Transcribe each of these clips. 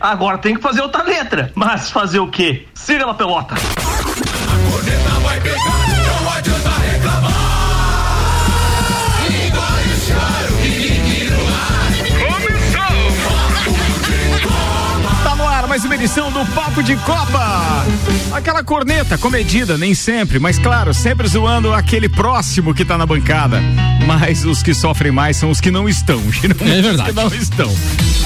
Agora tem que fazer outra letra. Mas fazer o quê? Siga na pelota. A vai pegar, mais uma edição do Papo de Copa. Aquela corneta comedida, nem sempre, mas claro, sempre zoando aquele próximo que tá na bancada. Mas os que sofrem mais são os que não estão. É verdade. Os que não estão.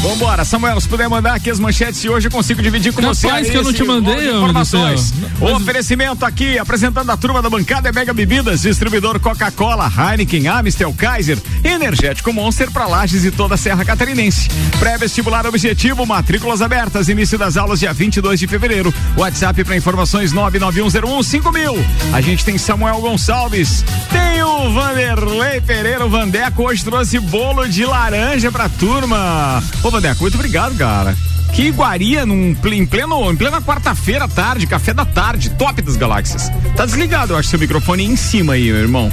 Vambora, Samuel, se puder mandar aqui as manchetes de hoje, eu consigo dividir com Capaz você. Capaz que eu não te mandei, informações. O mas... oferecimento aqui, apresentando a turma da bancada é Mega Bebidas, distribuidor Coca-Cola, Heineken, Amstel, Kaiser, Energético Monster para Lages e toda a Serra Catarinense. Pré-vestibular objetivo, matrículas abertas, início das aulas dia 22 de fevereiro. WhatsApp para informações 991015000. A gente tem Samuel Gonçalves, tem o Vanderlei Pereira, o Vandeco hoje trouxe bolo de laranja pra turma. Ô Vandeco, muito obrigado, cara. Que iguaria num, em, pleno, em plena quarta-feira tarde, café da tarde, top das galáxias. Tá desligado, eu acho, seu microfone em cima aí, meu irmão.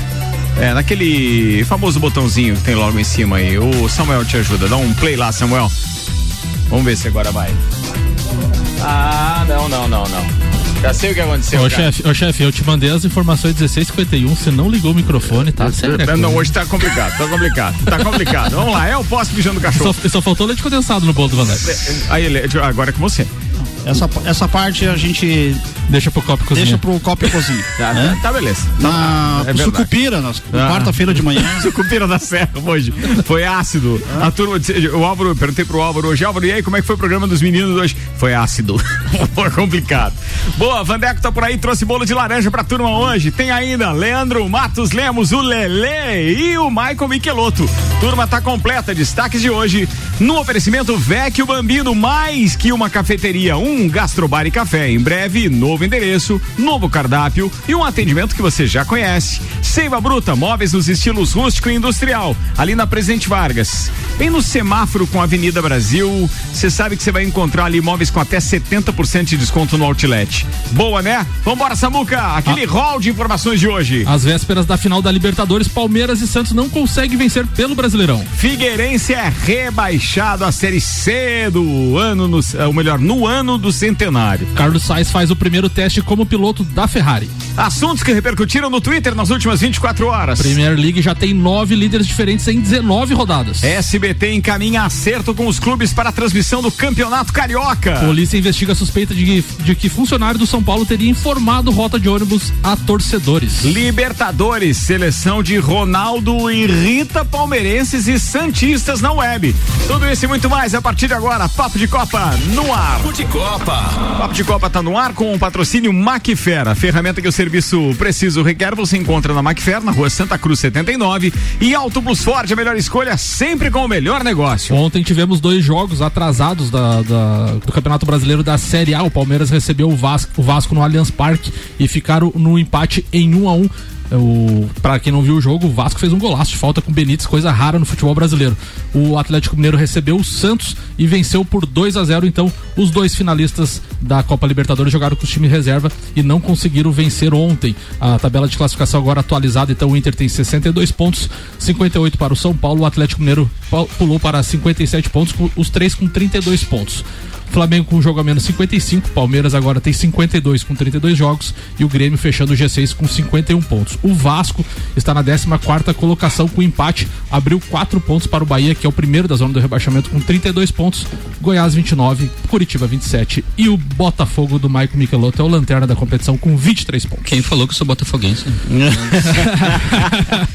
É, naquele famoso botãozinho que tem logo em cima aí. O Samuel te ajuda. Dá um play lá, Samuel. Vamos ver se agora vai. Ah, não, não, não, não. Já sei o que aconteceu. Ô, chefe, ô, chefe, eu te mandei as informações 1651, você não ligou o microfone, tá? Sério? Não, não, hoje tá complicado, tá complicado, tá complicado. Vamos lá, é o posto mijando cachorro. Só, só faltou leite condensado no bolo do Vandé. Aí, agora é com você. Essa, essa parte a gente. Deixa pro copo cozinha. Deixa pro copo e cozinha. tá, né? tá, beleza. Na é Sucupira, na ah. quarta-feira de manhã. Sucupira da Serra hoje. Foi ácido. Ah. A turma, o Álvaro, perguntei pro Álvaro hoje, Álvaro, e aí, como é que foi o programa dos meninos hoje? Foi ácido. foi complicado. Boa, Vandeco tá por aí, trouxe bolo de laranja pra turma hoje. Tem ainda Leandro Matos Lemos, o Lele e o Michael Michelotto. Turma tá completa. Destaques de hoje no oferecimento Vecchio Bambino, mais que uma cafeteria, um gastrobar e café. Em breve, novo endereço, novo cardápio e um atendimento que você já conhece. Seiva Bruta, móveis nos estilos rústico e industrial, ali na Presidente Vargas. Bem no semáforo com a Avenida Brasil, você sabe que você vai encontrar ali móveis com até 70% de desconto no outlet. Boa, né? Vambora, Samuca, aquele ah. rol de informações de hoje. Às vésperas da final da Libertadores, Palmeiras e Santos não conseguem vencer pelo Brasileirão. Figueirense é rebaixado à Série C do ano, no, ou melhor, no ano do centenário. Carlos Sainz faz o primeiro teste como piloto da Ferrari. Assuntos que repercutiram no Twitter nas últimas 24 horas. Premier League já tem nove líderes diferentes em 19 rodadas. SBT encaminha acerto com os clubes para a transmissão do Campeonato Carioca. Polícia investiga a suspeita de, de que funcionário do São Paulo teria informado rota de ônibus a torcedores. Libertadores, seleção de Ronaldo irrita palmeirenses e santistas na web. Tudo isso e muito mais a partir de agora. Papo de Copa no ar. Papo de Copa. Papo de Copa tá no ar com o patrocínio Macfera, ferramenta que o serviço preciso requer. Você encontra na Macfera, na rua Santa Cruz 79 e Auto Plus Ford, a melhor escolha sempre com o melhor negócio. Ontem tivemos dois jogos atrasados da, da, do Campeonato Brasileiro da Série A. O Palmeiras recebeu o Vasco, o Vasco no Allianz Parque e ficaram no empate em 1 um a 1 um. O, pra quem não viu o jogo, o Vasco fez um golaço de falta com o Benítez, coisa rara no futebol brasileiro. O Atlético Mineiro recebeu o Santos e venceu por 2 a 0 Então, os dois finalistas da Copa Libertadores jogaram com o time reserva e não conseguiram vencer ontem. A tabela de classificação agora atualizada, então o Inter tem 62 pontos, 58 para o São Paulo, o Atlético Mineiro pulou para 57 pontos, os três com 32 pontos. Flamengo com um jogo a menos 55, Palmeiras agora tem 52 com 32 jogos e o Grêmio fechando o G6 com 51 pontos. O Vasco está na 14 quarta colocação com empate, abriu 4 pontos para o Bahia, que é o primeiro da zona do rebaixamento com 32 pontos, Goiás 29, Curitiba 27 e o Botafogo do Maico Michelotto é o lanterna da competição com 23 pontos. Quem falou que eu sou botafoguense?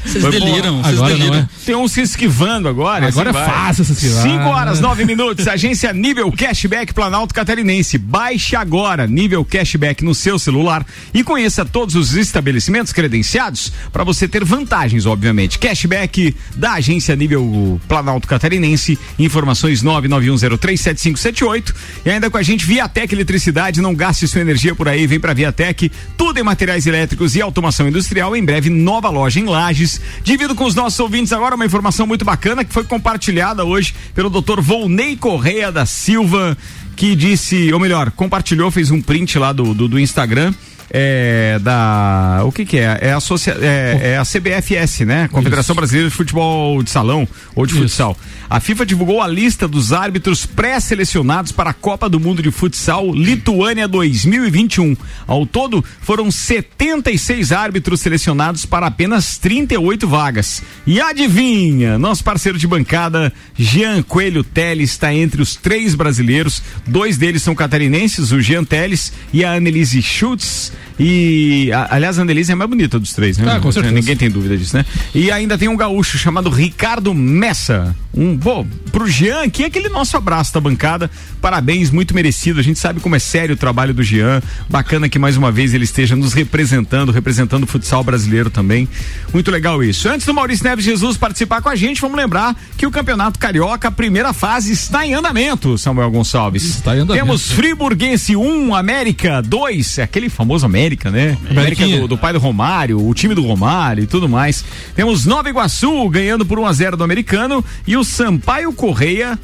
vocês deliram, vocês agora deliram. Não é. Tem uns se esquivando agora. Agora assim é fácil se esquivar. 5 horas 9 minutos, agência nível cashback Cashback Planalto Catarinense. Baixe agora nível cashback no seu celular e conheça todos os estabelecimentos credenciados para você ter vantagens, obviamente. Cashback da agência nível Planalto Catarinense. Informações 991037578 e ainda com a gente Viatec Eletricidade. Não gaste sua energia por aí, vem para Viatec. Tudo em materiais elétricos e automação industrial. Em breve nova loja em Lages. Divido com os nossos ouvintes agora uma informação muito bacana que foi compartilhada hoje pelo Dr. Volney Correia da Silva que disse, ou melhor, compartilhou, fez um print lá do, do, do Instagram é, da. O que que é? É a, associa, é, é a CBFS, né? Confederação Isso. Brasileira de Futebol de Salão ou de Isso. Futsal. A FIFA divulgou a lista dos árbitros pré-selecionados para a Copa do Mundo de Futsal Lituânia 2021. Ao todo, foram 76 árbitros selecionados para apenas 38 vagas. E adivinha, nosso parceiro de bancada, Jean Coelho Teles, está entre os três brasileiros. Dois deles são catarinenses, o Jean Teles e a Annelise Schultz. E, a, aliás, a Annelise é a mais bonita dos três, né? Ah, com certeza. Ninguém tem dúvida disso, né? E ainda tem um gaúcho chamado Ricardo Messa. Um, bom, pro Jean aqui, aquele nosso abraço da bancada. Parabéns, muito merecido. A gente sabe como é sério o trabalho do Jean. Bacana que mais uma vez ele esteja nos representando, representando o futsal brasileiro também. Muito legal isso. Antes do Maurício Neves Jesus participar com a gente, vamos lembrar que o Campeonato Carioca, a primeira fase, está em andamento, Samuel Gonçalves. Está em andamento. Temos Friburguense 1, América 2, é aquele famoso América né? América do, do, pai do Romário, o time do Romário e tudo mais. Temos Nova Iguaçu ganhando por 1 a 0 do americano e o Sampaio Correia.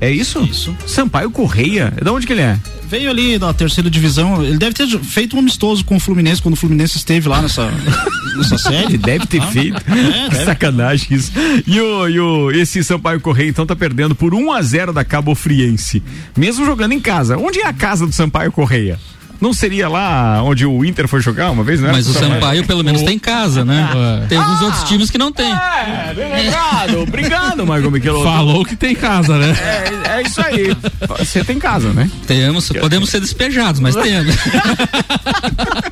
É isso? Isso. Sampaio Correia. De onde que ele é? Veio ali da terceira divisão. Ele deve ter feito um amistoso com o Fluminense quando o Fluminense esteve lá nessa, nessa série. Ele deve ter ah, feito. É, deve. Sacanagem isso. E, o, e o, esse Sampaio Correia então tá perdendo por 1 a 0 da Cabo Friense. Mesmo jogando em casa. Onde é a casa do Sampaio Correia? Não seria lá onde o Inter foi jogar uma vez, né? Mas o Sampaio pelo menos tem casa, né? É. Tem alguns ah, outros times que não tem. É, bem lembrado. Obrigado, Marco Michelotto. Falou que tem casa, né? É, é isso aí. Você tem casa, né? Temos, podemos ser despejados, mas temos.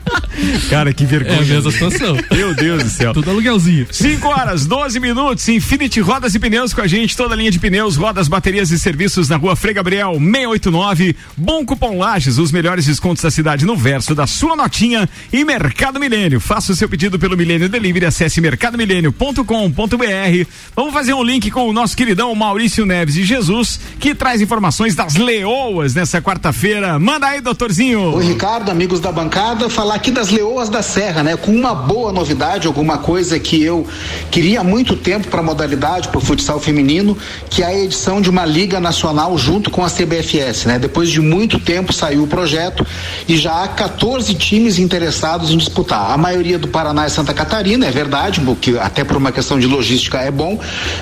Cara, que vergonha. É a mesma situação. Meu Deus do céu. Tudo aluguelzinho. 5 horas, 12 minutos. Infinity Rodas e Pneus com a gente. Toda a linha de pneus, rodas, baterias e serviços na rua Frei Gabriel 689. Bom Cupom Lages, os melhores descontos da cidade no verso da sua notinha. E Mercado Milênio. Faça o seu pedido pelo Milênio Delivery. Acesse mercadomilênio.com.br. Vamos fazer um link com o nosso queridão Maurício Neves e Jesus, que traz informações das leoas nessa quarta-feira. Manda aí, doutorzinho. Oi, Ricardo, amigos da bancada. Falar aqui das Leoas da Serra, né? Com uma boa novidade, alguma coisa que eu queria há muito tempo para a modalidade, para o futsal feminino, que é a edição de uma liga nacional junto com a CBFS, né? Depois de muito tempo saiu o projeto e já há 14 times interessados em disputar. A maioria do Paraná e Santa Catarina, é verdade, porque até por uma questão de logística é bom,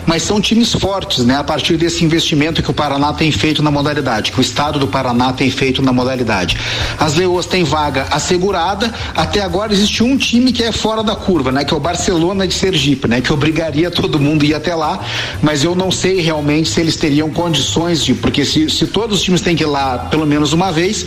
mas são times fortes, né? A partir desse investimento que o Paraná tem feito na modalidade, que o estado do Paraná tem feito na modalidade. As Leoas têm vaga assegurada, até agora existe um time que é fora da curva, né? Que é o Barcelona de Sergipe, né? Que obrigaria todo mundo a ir até lá, mas eu não sei realmente se eles teriam condições de, porque se, se todos os times têm que ir lá pelo menos uma vez,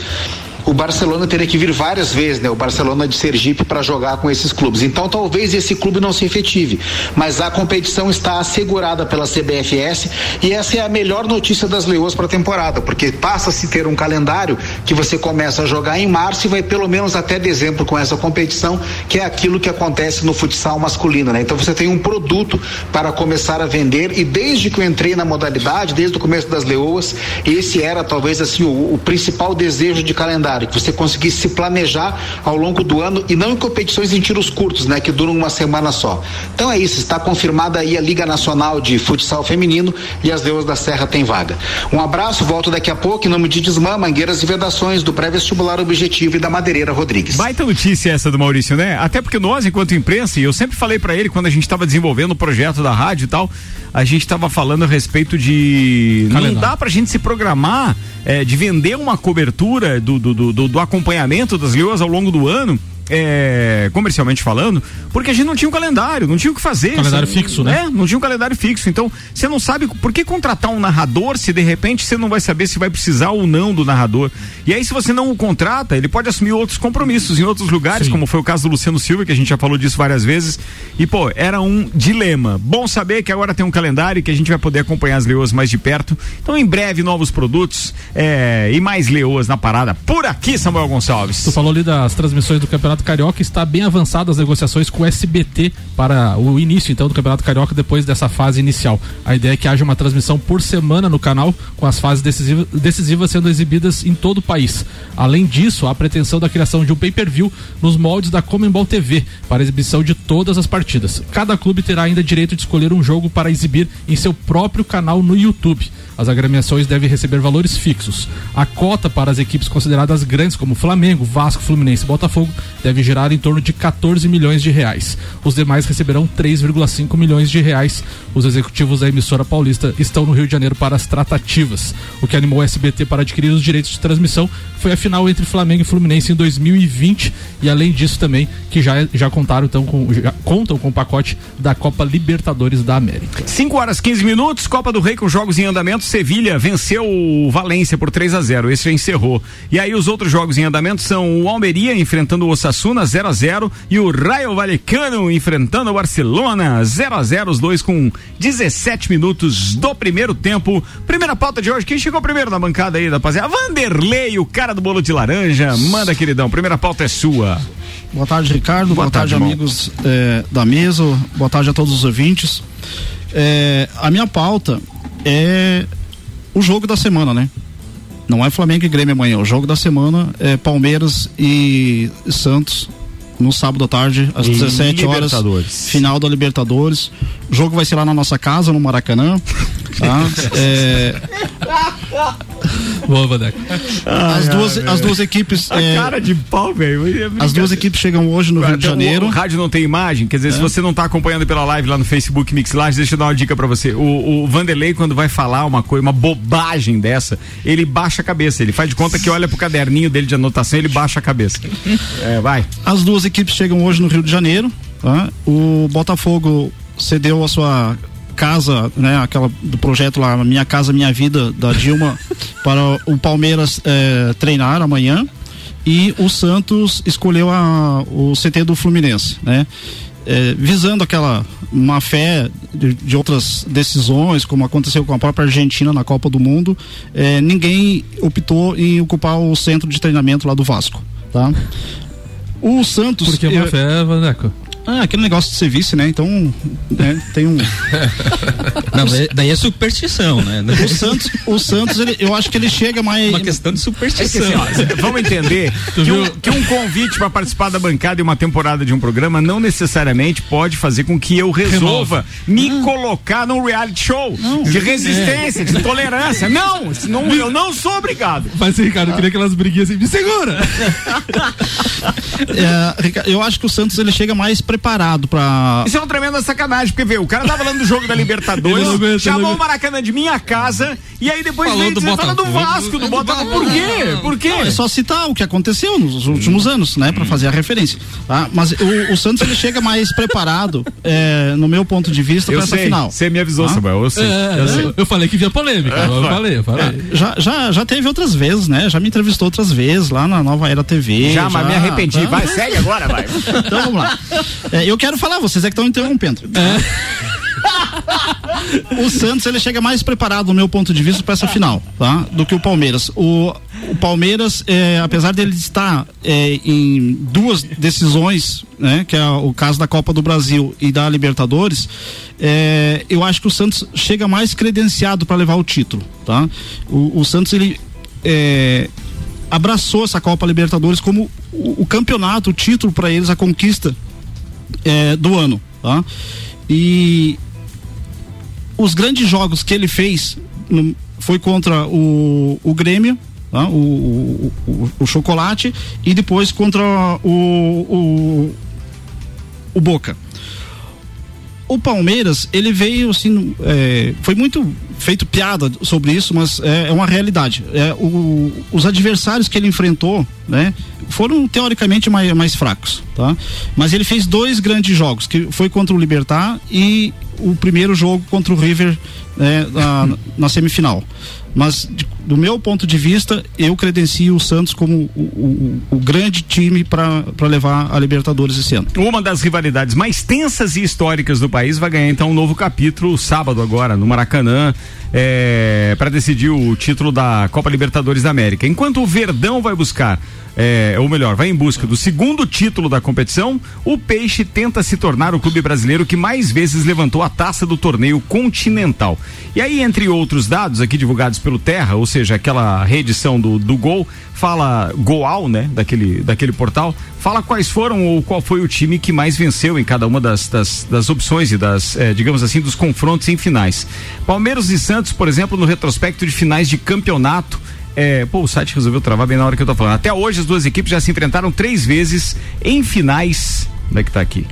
o Barcelona teria que vir várias vezes, né? O Barcelona de Sergipe para jogar com esses clubes. Então talvez esse clube não se efetive, mas a competição está assegurada pela CBFS e essa é a melhor notícia das Leoas para a temporada, porque passa a se ter um calendário que você começa a jogar em março e vai pelo menos até dezembro com essa competição, que é aquilo que acontece no futsal masculino, né? Então você tem um produto para começar a vender e desde que eu entrei na modalidade, desde o começo das Leoas, esse era talvez assim o, o principal desejo de calendário calendário, que você conseguisse se planejar ao longo do ano e não em competições em tiros curtos, né, que duram uma semana só. Então é isso, está confirmada aí a Liga Nacional de Futsal Feminino e as Leões da Serra têm vaga. Um abraço, volto daqui a pouco em nome de Desmã, Mangueiras e Vedações do Pré-Vestibular Objetivo e da Madeireira Rodrigues. Baita notícia essa do Maurício, né? Até porque nós, enquanto imprensa, e eu sempre falei para ele quando a gente estava desenvolvendo o projeto da rádio e tal, a gente estava falando a respeito de. Calendário. Não dá pra gente se programar é, de vender uma cobertura do, do, do, do acompanhamento das leoas ao longo do ano é, comercialmente falando, porque a gente não tinha um calendário, não tinha o que fazer. Calendário fixo, né? É, não tinha um calendário fixo. Então, você não sabe por que contratar um narrador se de repente você não vai saber se vai precisar ou não do narrador. E aí, se você não o contrata, ele pode assumir outros compromissos em outros lugares, Sim. como foi o caso do Luciano Silva, que a gente já falou disso várias vezes. E, pô, era um dilema. Bom saber que agora tem um calendário que a gente vai poder acompanhar as leoas mais de perto. Então, em breve, novos produtos é, e mais leoas na parada. Por aqui, Samuel Gonçalves. Tu falou ali das transmissões do Campeonato Campeonato Carioca está bem avançado as negociações com o SBT para o início então do Campeonato Carioca depois dessa fase inicial. A ideia é que haja uma transmissão por semana no canal com as fases decisivas, decisivas sendo exibidas em todo o país. Além disso, há a pretensão da criação de um pay-per-view nos moldes da Comembol TV para exibição de todas as partidas. Cada clube terá ainda direito de escolher um jogo para exibir em seu próprio canal no YouTube. As agremiações devem receber valores fixos. A cota para as equipes consideradas grandes, como Flamengo, Vasco, Fluminense e Botafogo, deve girar em torno de 14 milhões de reais. Os demais receberão 3,5 milhões de reais. Os executivos da emissora paulista estão no Rio de Janeiro para as tratativas. O que animou o SBT para adquirir os direitos de transmissão foi a final entre Flamengo e Fluminense em 2020 e além disso também que já, já contaram então com já contam com o pacote da Copa Libertadores da América. 5 horas 15 minutos, Copa do Rei com jogos em andamento. Sevilha venceu o Valência por 3 a 0 Esse já encerrou. E aí os outros jogos em andamento são o Almeria enfrentando o Osasuna 0 a 0 e o Raio Vallecano enfrentando o Barcelona 0 a 0 os dois com 17 minutos do primeiro tempo. Primeira pauta de hoje, quem chegou primeiro na bancada aí, rapaziada? Vanderlei, o cara do bolo de laranja. Manda, queridão, primeira pauta é sua. Boa tarde, Ricardo. Boa Boa, tarde, amigos é, da mesa. Boa tarde a todos os ouvintes. É, a minha pauta é o jogo da semana, né? Não é Flamengo e Grêmio amanhã. O jogo da semana é Palmeiras e Santos no sábado à tarde, às 17 horas. Final da Libertadores. O jogo vai ser lá na nossa casa, no Maracanã. Tá? É, Boa, Vadeco. as, duas, as duas equipes. A é, cara de pau, velho. as duas equipes chegam hoje no Rio de Janeiro. O, rádio não tem imagem, quer dizer, se você não tá acompanhando pela live lá no Facebook Mix Lages, deixa eu dar uma dica pra você. O, o Vanderlei, quando vai falar uma coisa, uma bobagem dessa, ele baixa a cabeça. Ele faz de conta que olha pro caderninho dele de anotação, ele baixa a cabeça. É, vai. As duas equipes chegam hoje no Rio de Janeiro. tá? O Botafogo cedeu a sua casa, né, aquela do projeto lá, Minha Casa Minha Vida, da Dilma, para o Palmeiras eh, treinar amanhã. E o Santos escolheu a, o CT do Fluminense, né? Eh, visando aquela má fé de, de outras decisões, como aconteceu com a própria Argentina na Copa do Mundo, eh, ninguém optou em ocupar o centro de treinamento lá do Vasco, tá? O Santos. Porque é uma fé, Vadeco. Ah, aquele negócio de serviço, né? Então, né, tem um. Não, daí- daí é superstição, né? O Santos, o Santos ele, eu acho que ele chega mais. uma questão de É que superstição. assim, ó, vamos entender que um, que um convite para participar da bancada em uma temporada de um programa não necessariamente pode fazer com que eu resolva me colocar num reality show de resistência, de tolerância. Não, não, eu não sou obrigado. Mas, Ricardo, eu queria aquelas briguinhas assim, me segura! É, Ricardo, eu acho que o Santos ele chega mais preparado para Isso é uma tremenda sacanagem, porque vê, o cara tava falando do jogo da não Libertadores, chamou não o. Maracanã de minha casa, e aí depois Falou veio do dizer, fala do. Vasco, do Botafogo. Por quê? Por quê? É só citar o que aconteceu nos últimos anos, né, para fazer a referência. Tá? Mas o, o Santos ele chega mais preparado, é, no meu ponto de vista, Eu essa sei, final. você me avisou, Ah? Samuel, eu sei. É, eu sei. eu, falei que vinha polêmica. eu falei, eu falei. Já, já, já teve outras vezes, né? Já me entrevistou outras vezes lá na Nova Era TV. Já, mas me arrependi. tá? Vai, segue agora, vai. Então vamos lá. É, eu quero falar, vocês é que estão interrompendo. o Santos ele chega mais preparado, do meu ponto de vista, para essa final, tá? Do que o Palmeiras. O, o Palmeiras, é, apesar dele estar é, em duas decisões, né? Que é o caso da Copa do Brasil e da Libertadores, é, eu acho que o Santos chega mais credenciado para levar o título, tá? O, o Santos ele é, abraçou essa Copa Libertadores como o, o campeonato, o título para eles, a conquista é, do ano, tá? E os grandes jogos que ele fez no- foi contra o, o Grêmio, tá? o, o, o- o Chocolate, e depois contra o, o, Boca. O Palmeiras, ele veio assim, é, foi muito feito piada sobre isso, mas é, é uma realidade. É, o- os adversários que ele enfrentou, né, foram teoricamente mais, mais fracos, tá? Mas ele fez dois grandes jogos, que foi contra o Libertar e o primeiro jogo contra o River né, na, na semifinal. Mas de- do meu ponto de vista, eu credencio o Santos como o, o- o grande time para levar a Libertadores esse ano. Uma das rivalidades mais tensas e históricas do país vai ganhar então um novo capítulo sábado agora no Maracanã para decidir o título da Copa Libertadores da América. Enquanto o Verdão vai buscar é, ou melhor, vai em busca do segundo título da competição, o Peixe tenta se tornar o clube brasileiro que mais vezes levantou a taça do torneio continental. E aí, entre outros dados aqui divulgados pelo Terra, ou seja, aquela reedição do, do Gol, fala Goal, né, daquele, daquele portal, fala quais foram ou qual foi o time que mais venceu em cada uma das, das, das opções e das, eh, digamos assim, dos confrontos em finais. Palmeiras e Santos, por exemplo, no retrospecto de finais de campeonato, é, pô, o site resolveu travar bem na hora que eu tô falando. Até hoje as duas equipes já se enfrentaram três vezes em finais. Onde é que tá aqui?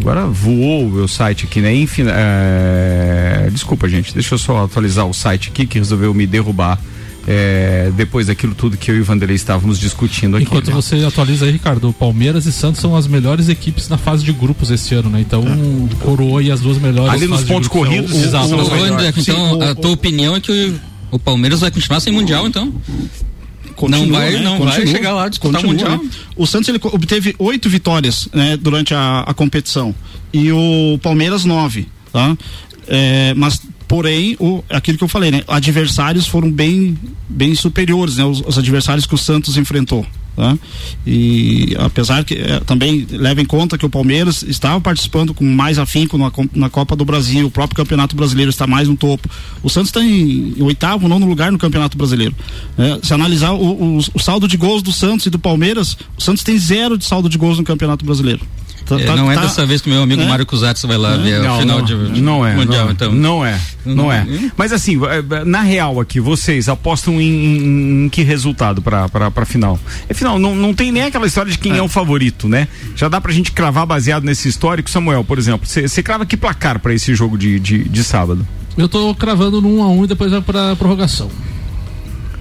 Agora voou o meu site aqui, né? Enfim, é... Desculpa, gente. Deixa eu só atualizar o site aqui que resolveu me derrubar. É, depois daquilo tudo que eu e o Vanderlei estávamos discutindo aqui. Enquanto você atualiza aí, Ricardo, Palmeiras e Santos são as melhores equipes na fase de grupos esse ano, né? Então, é. coroou aí as duas melhores. Ali nos pontos corridos, o. O, o, André, então, a tua opinião é que o, Palmeiras vai continuar sem Mundial, então? Continua, não vai, né? não Continua, vai chegar lá disputar continua, o Mundial. Né? O Santos ele obteve oito vitórias né, durante a, a, competição e o Palmeiras nove, tá? É, mas porém o, aquilo que eu falei, né? Adversários foram bem bem superiores, né? Os, os adversários que o Santos enfrentou. Tá? E apesar que é, também leva em conta que o Palmeiras estava participando com mais afinco na, na Copa do Brasil, o próprio Campeonato Brasileiro está mais no topo. O Santos está em, em oitavo, nono lugar no Campeonato Brasileiro. É, se analisar o, o, o saldo de gols do Santos e do Palmeiras, o Santos tem zero de saldo de gols no Campeonato Brasileiro. Tá, é, tá, não é tá, dessa vez que meu amigo é? Mário Cusatz vai lá ver não, o final não, de, de não é, Mundial, não, então. Não é, não, não é. Mas assim, na real aqui, vocês apostam em, em, que resultado para para final? É final, não, não tem nem aquela história de quem é. é. o favorito, né? Já dá pra gente cravar baseado nesse histórico, Samuel, por exemplo. Você crava que placar para esse jogo de, de, de sábado? Eu tô cravando no 1 um a 1 um e depois vai pra prorrogação.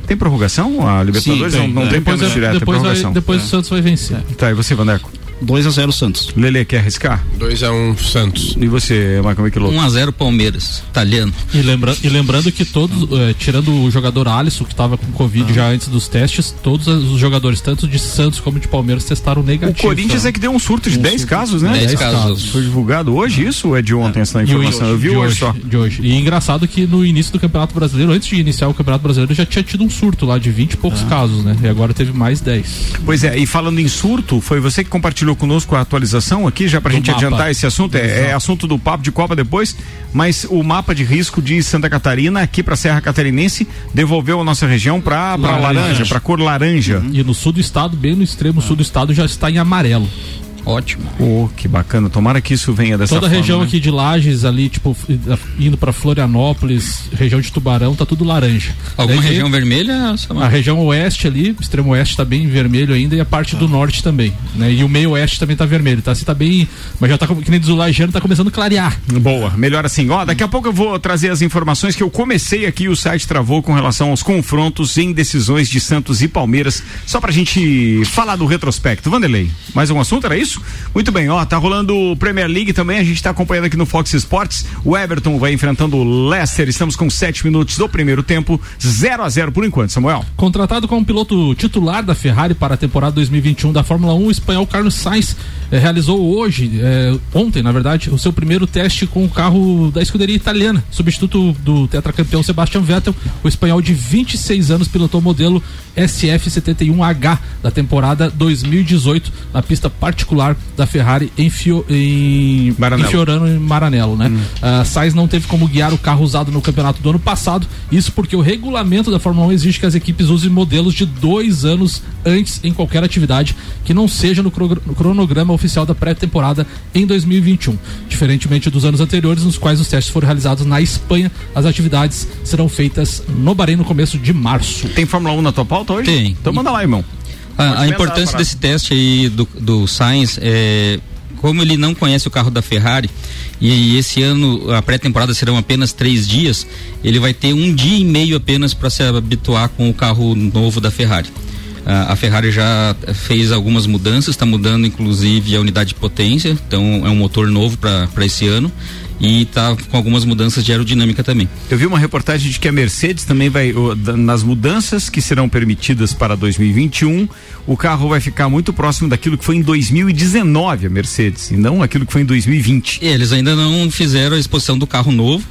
Tem prorrogação? A Libertadores Sim, tem, não, não é. tem depois, direto, depois, vai, depois é. o Santos vai vencer. Tá, e você, Vandeco? 2 a 0 Santos. Lele quer arriscar? 2 a 1 um, Santos. E você, Marco Michelotto? 1 um a 0 Palmeiras, italiano. E, lembra, e lembrando que todos, eh, tirando o jogador Alisson, que estava com Covid ah. já antes dos testes, todos os jogadores, tanto de Santos como de Palmeiras, testaram negativo. O Corinthians tá? é que deu um surto de 10 um casos, né? 10 casos. casos. Foi divulgado hoje isso ou é de ontem é. essa informação? Eu vi hoje, hoje só. De hoje. E engraçado que no início do Campeonato Brasileiro, antes de iniciar o Campeonato Brasileiro, já tinha tido um surto lá de 20 e poucos ah. casos, né? E agora teve mais 10. Pois é, e falando em surto, foi você que compartilhou conosco a atualização aqui, já para a gente mapa. adiantar esse assunto. É, é, assunto do papo de Copa depois, mas o mapa de risco de Santa Catarina, aqui para Serra Catarinense, devolveu a nossa região para laranja, laranja para cor laranja. Uhum. E no sul do estado, bem no extremo sul do estado, já está em amarelo. Ótimo. Oh, que bacana. Tomara que isso venha dessa Toda forma. A região né? aqui de Lages, ali, tipo, indo para Florianópolis, região de Tubarão, tá tudo laranja. Alguma Daí, região vermelha? A região oeste ali, extremo oeste tá bem vermelho ainda e a parte ah. do norte também, né? E o meio oeste também tá vermelho, tá? Assim, tá bem, mas já tá, que nem diz o Lajeano, tá começando a clarear. Boa, melhor assim. Ó, daqui a pouco eu vou trazer as informações que eu comecei aqui, o site travou com relação aos confrontos em decisões de Santos e Palmeiras, só pra gente falar do retrospecto. Vanderlei, mais um assunto, era isso? Muito bem, ó, tá rolando Premier League também, a gente tá acompanhando aqui no Fox Sports. O Everton vai enfrentando o Leicester. Estamos com sete minutos do primeiro tempo, 0 a 0 por enquanto, Samuel. Contratado como piloto titular da Ferrari para a temporada 2021 da Fórmula 1, o espanhol Carlos Sainz eh, realizou hoje, eh, ontem, na verdade, o seu primeiro teste com o carro da escuderia italiana, substituto do tetracampeão Sebastian Vettel. O espanhol de 26 anos pilotou o modelo SF71H da temporada 2018 na pista particular da Ferrari em, Fio, em, em Fiorano e Maranello, né? Hum. Uh, Sainz não teve como guiar o carro usado no campeonato do ano passado, isso porque o regulamento da Fórmula 1 exige que as equipes usem modelos de dois anos antes em qualquer atividade que não seja no, no cronograma oficial da pré-temporada em 2021. Diferentemente dos anos anteriores, nos quais os testes foram realizados na Espanha, as atividades serão feitas no Bahrein no começo de março. Tem Fórmula 1 na tua pauta hoje? Tem. Então manda lá, irmão. A, a importância desse teste aí do, do Sainz é como ele não conhece o carro da Ferrari e esse ano a pré-temporada serão apenas três dias, ele vai ter um dia e meio apenas para se habituar com o carro novo da Ferrari. a Ferrari já fez algumas mudanças, está mudando inclusive a unidade de potência, então é um motor novo para esse ano e está com algumas mudanças de aerodinâmica também. Eu vi uma reportagem de que a Mercedes também vai, nas mudanças que serão permitidas para 2021, o carro vai ficar muito próximo daquilo que foi em 2019 a Mercedes, e não aquilo que foi em 2020. Eles ainda não fizeram a exposição do carro novo,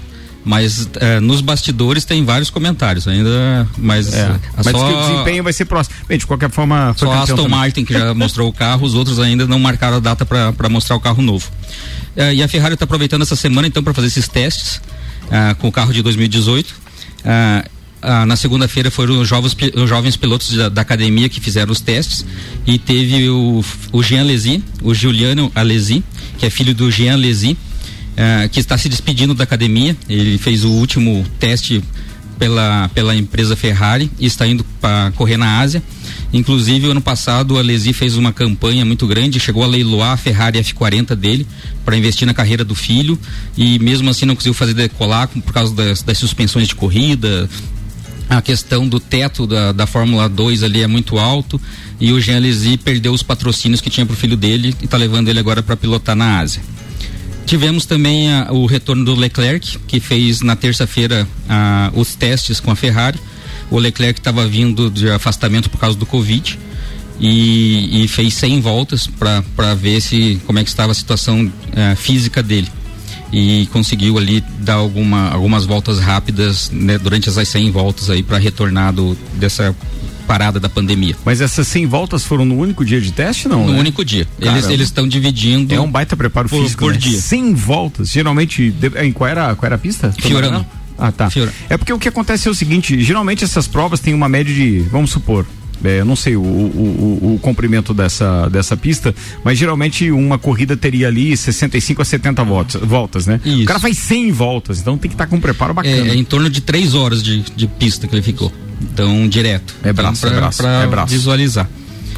Mas é, nos bastidores tem vários comentários ainda, mas é. mas só, que o desempenho vai ser próximo. Bem, de qualquer forma, só Aston também. Martin que já mostrou o carro, os outros ainda não marcaram a data para mostrar o carro novo. É, e a Ferrari está aproveitando essa semana então para fazer esses testes é, com o carro de 2018. É, na segunda-feira foram os jovens, os jovens pilotos da, da, academia que fizeram os testes e teve o, o Jean Alesi, o Juliano Alesi, que é filho do Jean Alesi, uh, que está se despedindo da academia. Ele fez o último teste pela, pela empresa Ferrari e está indo para correr na Ásia. Inclusive, ano passado, a Lesi fez uma campanha muito grande, chegou a leiloar a Ferrari F40 dele para investir na carreira do filho e mesmo assim não conseguiu fazer decolar por causa das, das suspensões de corrida. A questão do teto da, da Fórmula 2 ali é muito alto e o Jean Alesi perdeu os patrocínios que tinha para o filho dele e está levando ele agora para pilotar na Ásia. Tivemos também a, o retorno do Leclerc, que fez na terça-feira os testes com a Ferrari. O Leclerc estava vindo de afastamento por causa do Covid e, e fez 100 voltas para ver se como é que estava a situação eh, física dele e conseguiu ali dar alguma, algumas voltas rápidas né, durante essas 100 voltas aí para retornar do, dessa parada da pandemia. Mas essas 100 voltas foram no único dia de teste, não? No né? único dia. Caramba. Eles eles estão dividindo. É um baita preparo por, físico por né? dia. 100 voltas. Geralmente, em qual era, qual era a pista? Fiorano. Ah, tá. É porque o que acontece é o seguinte, geralmente essas provas têm uma média de, vamos supor, é, eu não sei o, o, o, o, comprimento dessa, dessa pista, mas geralmente uma corrida teria ali 65 a 70 voltas, voltas né? Isso. O cara faz 100 voltas, então tem que estar tá com um preparo bacana. É, é, em torno de 3 horas de, de pista que ele ficou. Então, direto. É braço, então, pra, é braço, pra é braço. visualizar.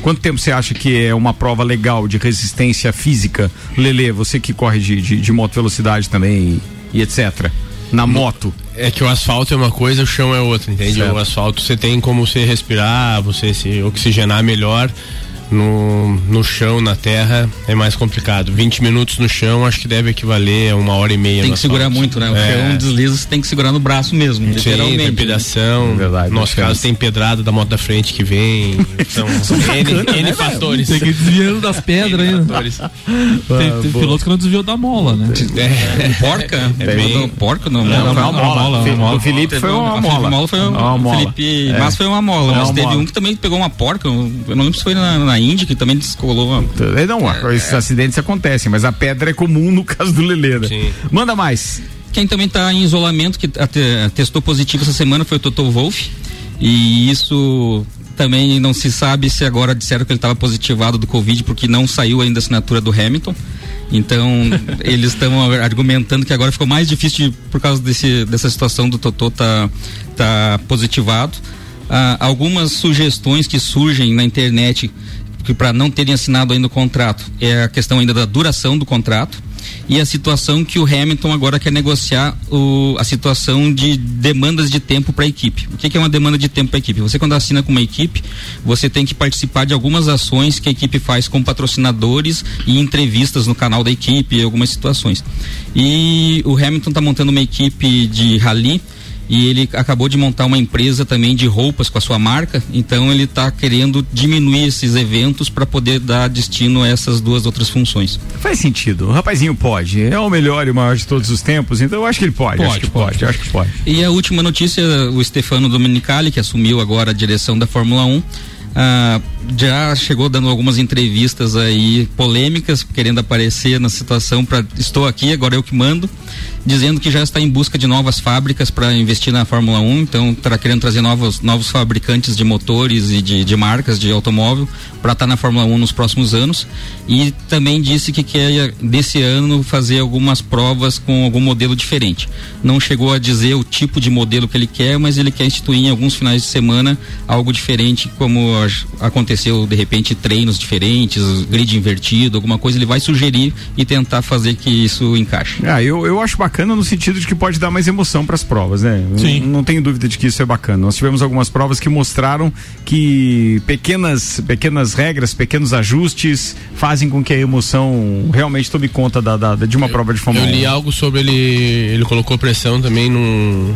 Quanto tempo você acha que é uma prova legal de resistência física? Lele, você que corre de, de, de moto velocidade também e, e etc. Na moto. É que o asfalto é uma coisa, o chão é outra, entende? Certo. O asfalto você tem como você respirar, você se oxigenar melhor no, no chão, na terra, é mais complicado. 20 minutos no chão acho que deve equivaler a uma hora e meia. Tem que segurar muito, né? O é. chão desliza, você tem que segurar no braço mesmo, Sim, literalmente. Tem pedação. Né? Verdade, no nosso caso tem pedrada da moto da frente que vem. Então, N, N fatores. Tem que desviando das pedras ainda. tem, tem piloto que não desviou da mola, né? É, porca? É bem... Porca não, não, foi uma mola. O Felipe foi uma mola. mola Felipe Mas foi uma mola. Mas teve um que também pegou uma porca. Eu não lembro se foi na Índia que também descolou. É, não, é, esses é. acidentes acontecem, mas a pedra é comum no caso do Leleira. Né? Manda mais. Quem também está em isolamento, que testou positivo essa semana foi o Toto Wolff. E isso também não se sabe se agora disseram que ele estava positivado do Covid, porque não saiu ainda a assinatura do Hamilton. Então, eles estão argumentando que agora ficou mais difícil de, por causa desse, dessa situação do Totô tá, tá positivado. Ah, algumas sugestões que surgem na internet para não terem assinado ainda o contrato é a questão ainda da duração do contrato e a situação que o Hamilton agora quer negociar o, a situação de demandas de tempo para a equipe. O que, que, é uma demanda de tempo para a equipe? Você quando assina com uma equipe, você tem que participar de algumas ações que a equipe faz com patrocinadores e entrevistas no canal da equipe, algumas situações. E o Hamilton está montando uma equipe de rally e ele acabou de montar uma empresa também de roupas com a sua marca, então ele está querendo diminuir esses eventos para poder dar destino a essas duas outras funções. Faz sentido, o rapazinho pode, é o melhor e o maior de todos os tempos, então eu acho que ele pode, pode acho que pode, pode, acho que pode. E a última notícia, o Stefano Domenicali, que assumiu agora a direção da Fórmula 1, ah, já chegou dando algumas entrevistas aí polêmicas, querendo aparecer na situação para estou aqui, agora eu que mando dizendo que já está em busca de novas fábricas para investir na Fórmula 1, então está querendo trazer novos, novos fabricantes de motores e de, de marcas de automóvel para estar tá na Fórmula 1 nos próximos anos. E também disse que quer, desse ano, fazer algumas provas com algum modelo diferente. Não chegou a dizer o tipo de modelo que ele quer, mas ele quer instituir em alguns finais de semana algo diferente, como aconteceu de repente treinos diferentes, grid invertido, alguma coisa. Ele vai sugerir e tentar fazer que isso encaixe. Ah, eu, eu acho bacana bacana no sentido de que pode dar mais emoção para as provas, né? Sim. Não, não tenho dúvida de que isso é bacana. Nós tivemos algumas provas que mostraram que pequenas, pequenas regras, pequenos ajustes fazem com que a emoção realmente tome conta da, da de uma eu, prova de Fórmula 1. Eu li algo sobre ele, ele colocou pressão também num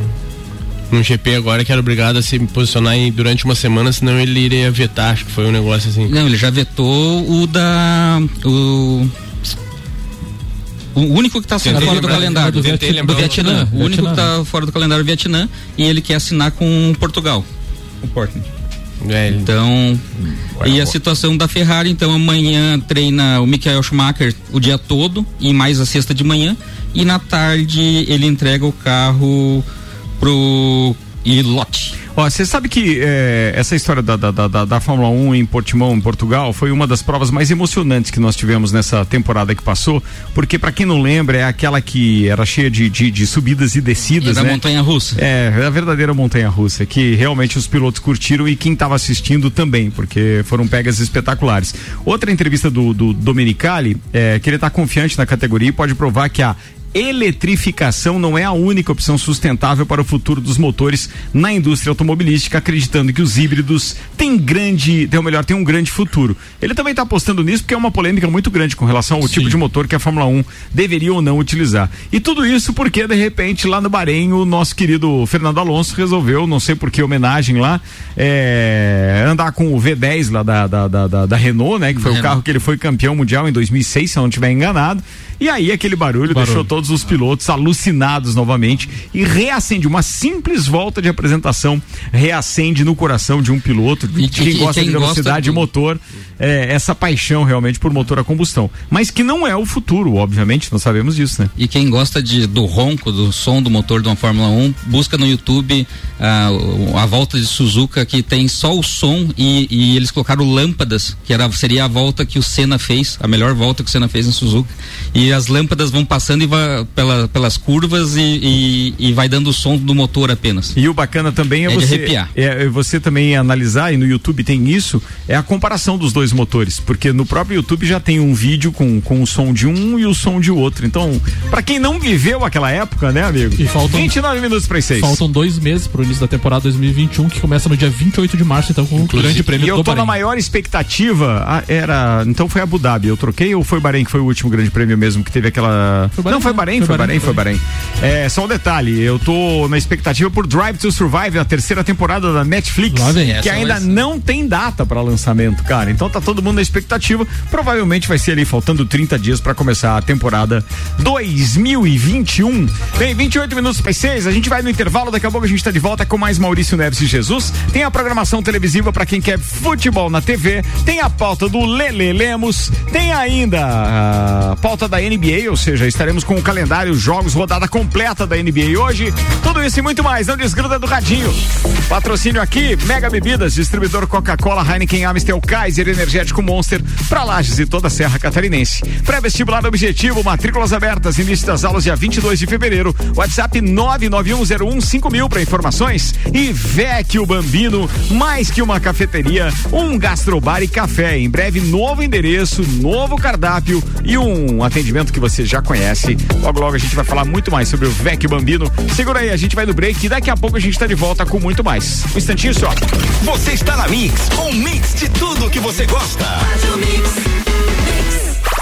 num GP agora que era obrigado a se posicionar em, durante uma semana, senão ele iria vetar, acho que foi um negócio assim. Não, ele já vetou o da. o O único que está fora do lembrar, calendário. Do, Vietnã. Do Vietnã. O único que está fora do calendário é o Vietnã e ele quer assinar com Portugal. O Portland. É, então, e a situação da Ferrari, então amanhã treina o Michael Schumacher o dia todo e mais a sexta de manhã e na tarde ele entrega o carro pro Ilote. Ó, você sabe que é, essa história da, da, da, da, Fórmula 1 em Portimão, em Portugal, foi uma das provas mais emocionantes que nós tivemos nessa temporada que passou, porque para quem não lembra, é aquela que era cheia de, de, de subidas e descidas, é né? montanha russa. É, é a verdadeira montanha russa, que realmente os pilotos curtiram e quem estava assistindo também, porque foram pegas espetaculares. Outra entrevista do, do Domenicali, é, que ele está confiante na categoria e pode provar que a eletrificação não é a única opção sustentável para o futuro dos motores na indústria automobilística, acreditando que os híbridos têm grande, ou melhor, têm um grande futuro. Ele também está apostando nisso porque é uma polêmica muito grande com relação ao Sim. tipo de motor que a Fórmula 1 deveria ou não utilizar. E tudo isso porque, de repente, lá no Bahrein, o nosso querido Fernando Alonso resolveu, não sei por que homenagem lá, é, andar com o V10 lá da, da, da, da Renault, né? Que foi o carro que ele foi campeão mundial em 2006, se eu não estiver enganado. E aí aquele barulho, barulho. deixou todos os pilotos alucinados novamente e reacende uma simples volta de apresentação, reacende no coração de um piloto, de quem gosta quem de velocidade de motor, é, essa paixão realmente por motor a combustão. Mas que não é o futuro, obviamente, nós sabemos disso, né? E quem gosta de, do ronco, do som do motor de uma Fórmula 1, busca no YouTube uh, a volta de Suzuka que tem só o som e, e, eles colocaram lâmpadas, que era, seria a volta que o Senna fez, a melhor volta que o Senna fez em Suzuka. E as lâmpadas vão passando e vai pela, pelas curvas e, e, e, vai dando o som do motor apenas. E o bacana também é, é você é, é, você também analisar e no YouTube tem isso é a comparação dos dois motores, porque no próprio YouTube já tem um vídeo com, com o som de um e o som de outro. Então, para quem não viveu aquela época, né, amigo? E faltam 29 minutos para seis. Faltam dois meses pro início da temporada 2021 que começa no dia 28 de março, então com o Grande Prêmio e eu tô na maior expectativa, era, então foi Abu Dhabi, eu troquei ou foi Bahrein que foi o último Grande Prêmio mesmo que teve aquela. Foi Bahrein, não, foi Bahrein, foi, foi Bahrein, foi Bahrein. É, só um detalhe, eu tô na expectativa por Drive to Survive, a terceira temporada da Netflix, que ainda não tem data para lançamento, cara. Então tá todo mundo na expectativa. Provavelmente vai ser ali faltando 30 dias para começar a temporada 2021. Bem, 28 minutos para 6, a gente vai no intervalo, daqui a pouco a gente tá de volta com mais Maurício Neves e Jesus. Tem a programação televisiva para quem quer futebol na TV, tem a pauta do Lele Lemos, tem ainda a pauta da NBA, ou seja, estaremos com o calendário, jogos, rodada completa da NBA hoje. Tudo isso e muito mais, não desgruda do radinho. Patrocínio aqui, Mega Bebidas, distribuidor Coca-Cola, Heineken, Amstel, Kaiser, Energético Monster, para Lages e toda a Serra Catarinense. Pré-vestibular objetivo, matrículas abertas, início das aulas dia 22 de fevereiro. WhatsApp 991015000 para informações. E Vecchio Bambino, mais que uma cafeteria, um gastrobar e café. Em breve, novo endereço, novo cardápio e um atendimento que você já conhece. Logo, logo a gente vai falar muito mais sobre o Vecchio Bambino. Segura aí, a gente vai no break e daqui a pouco a gente está de volta com muito mais. Um instantinho só. Você está na Mix, um mix de tudo que você gosta.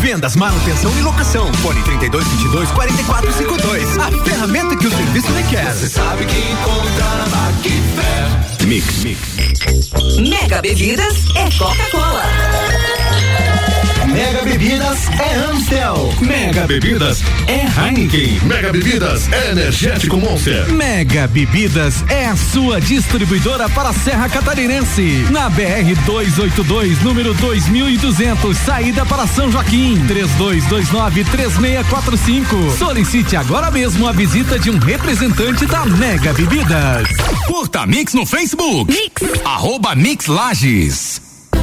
Vendas, manutenção e locação. Fone 32 22 44 52. A ferramenta que o serviço requer. Você sabe que encontra na Macfer. Mix, mix. Mega Bebidas é Coca-Cola. Mega Bebidas é Amstel. Mega Bebidas é Heineken. Mega Bebidas é Energético Monster. Mega Bebidas é a sua distribuidora para a Serra Catarinense. Na BR 282, número 2200, saída para São Joaquim. 32293645. Solicite agora mesmo a visita de um representante da Mega Bebidas. Curta Mix no Facebook. Mix. Arroba Mix Lages.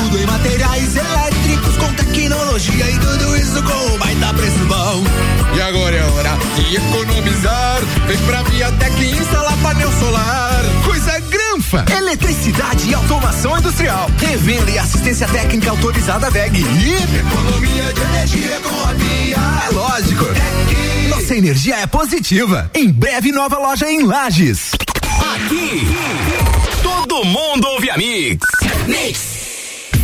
Tudo em materiais elétricos com tecnologia e tudo isso com um baita preço bom. E agora é hora de economizar. Vem pra Viatec e instalar painel solar. Coisa granfa! Eletricidade e automação industrial. Revenda e assistência técnica autorizada VEG. E economia de energia com a Via. É lógico. Nossa energia é positiva. Em breve, nova loja em Lages. Aqui, todo mundo ouve a Mix. Mix.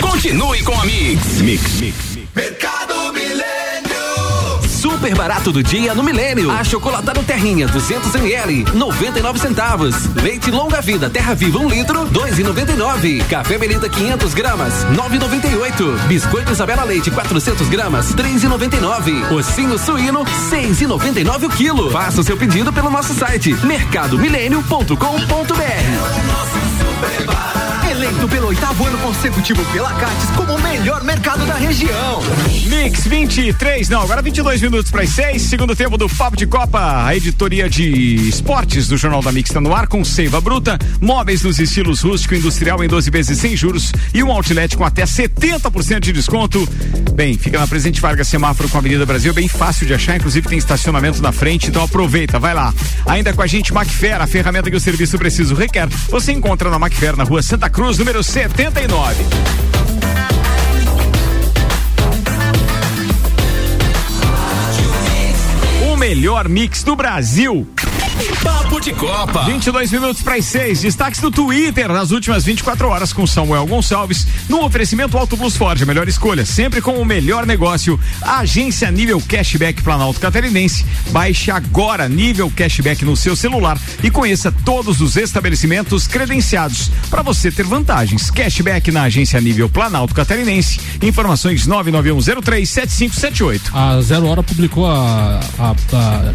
Continue com a Mix. Mix, mix. Mercado Milênio. Super barato do dia no Milênio. A chocolatado Terrinha 200 ml, 99 centavos. Leite longa vida Terra Viva 1 um litro, 2,99. Café Belita 500 gramas, 9,98. Biscoito Isabela Leite 400 gramas, 3,99. Ossinho suíno, 6,99 o quilo. Faça o seu pedido pelo nosso site mercadomilênio.com.br. Eleito pelo oitavo ano consecutivo pela Cates como o melhor mercado da região. Mix 23, não, agora 22 minutos para as 6, segundo tempo do Papo de Copa, a editoria de esportes do Jornal da Mix está no ar com Seiva Bruta, móveis nos estilos rústico e industrial em 12 vezes sem juros e um outlet com até 70% de desconto. Bem, fica na Presidente Vargas Semáforo com a Avenida Brasil, bem fácil de achar, inclusive tem estacionamento na frente, então aproveita, vai lá. Ainda com a gente Macfer, a ferramenta que o serviço preciso requer. Você encontra na Macfer na Rua Santa Cruz, número 79. O melhor mix do Brasil. Papo de Copa. 22 minutos para as 6. Destaques do Twitter nas últimas 24 horas com Samuel Gonçalves. No oferecimento Auto Plus Ford, a melhor escolha, sempre com o melhor negócio. A agência nível cashback Planalto Catarinense. Baixe agora nível cashback no seu celular e conheça todos os estabelecimentos credenciados para você ter vantagens. Cashback na agência nível Planalto Catarinense. Informações 991037578. A Zero Hora publicou a, a- a-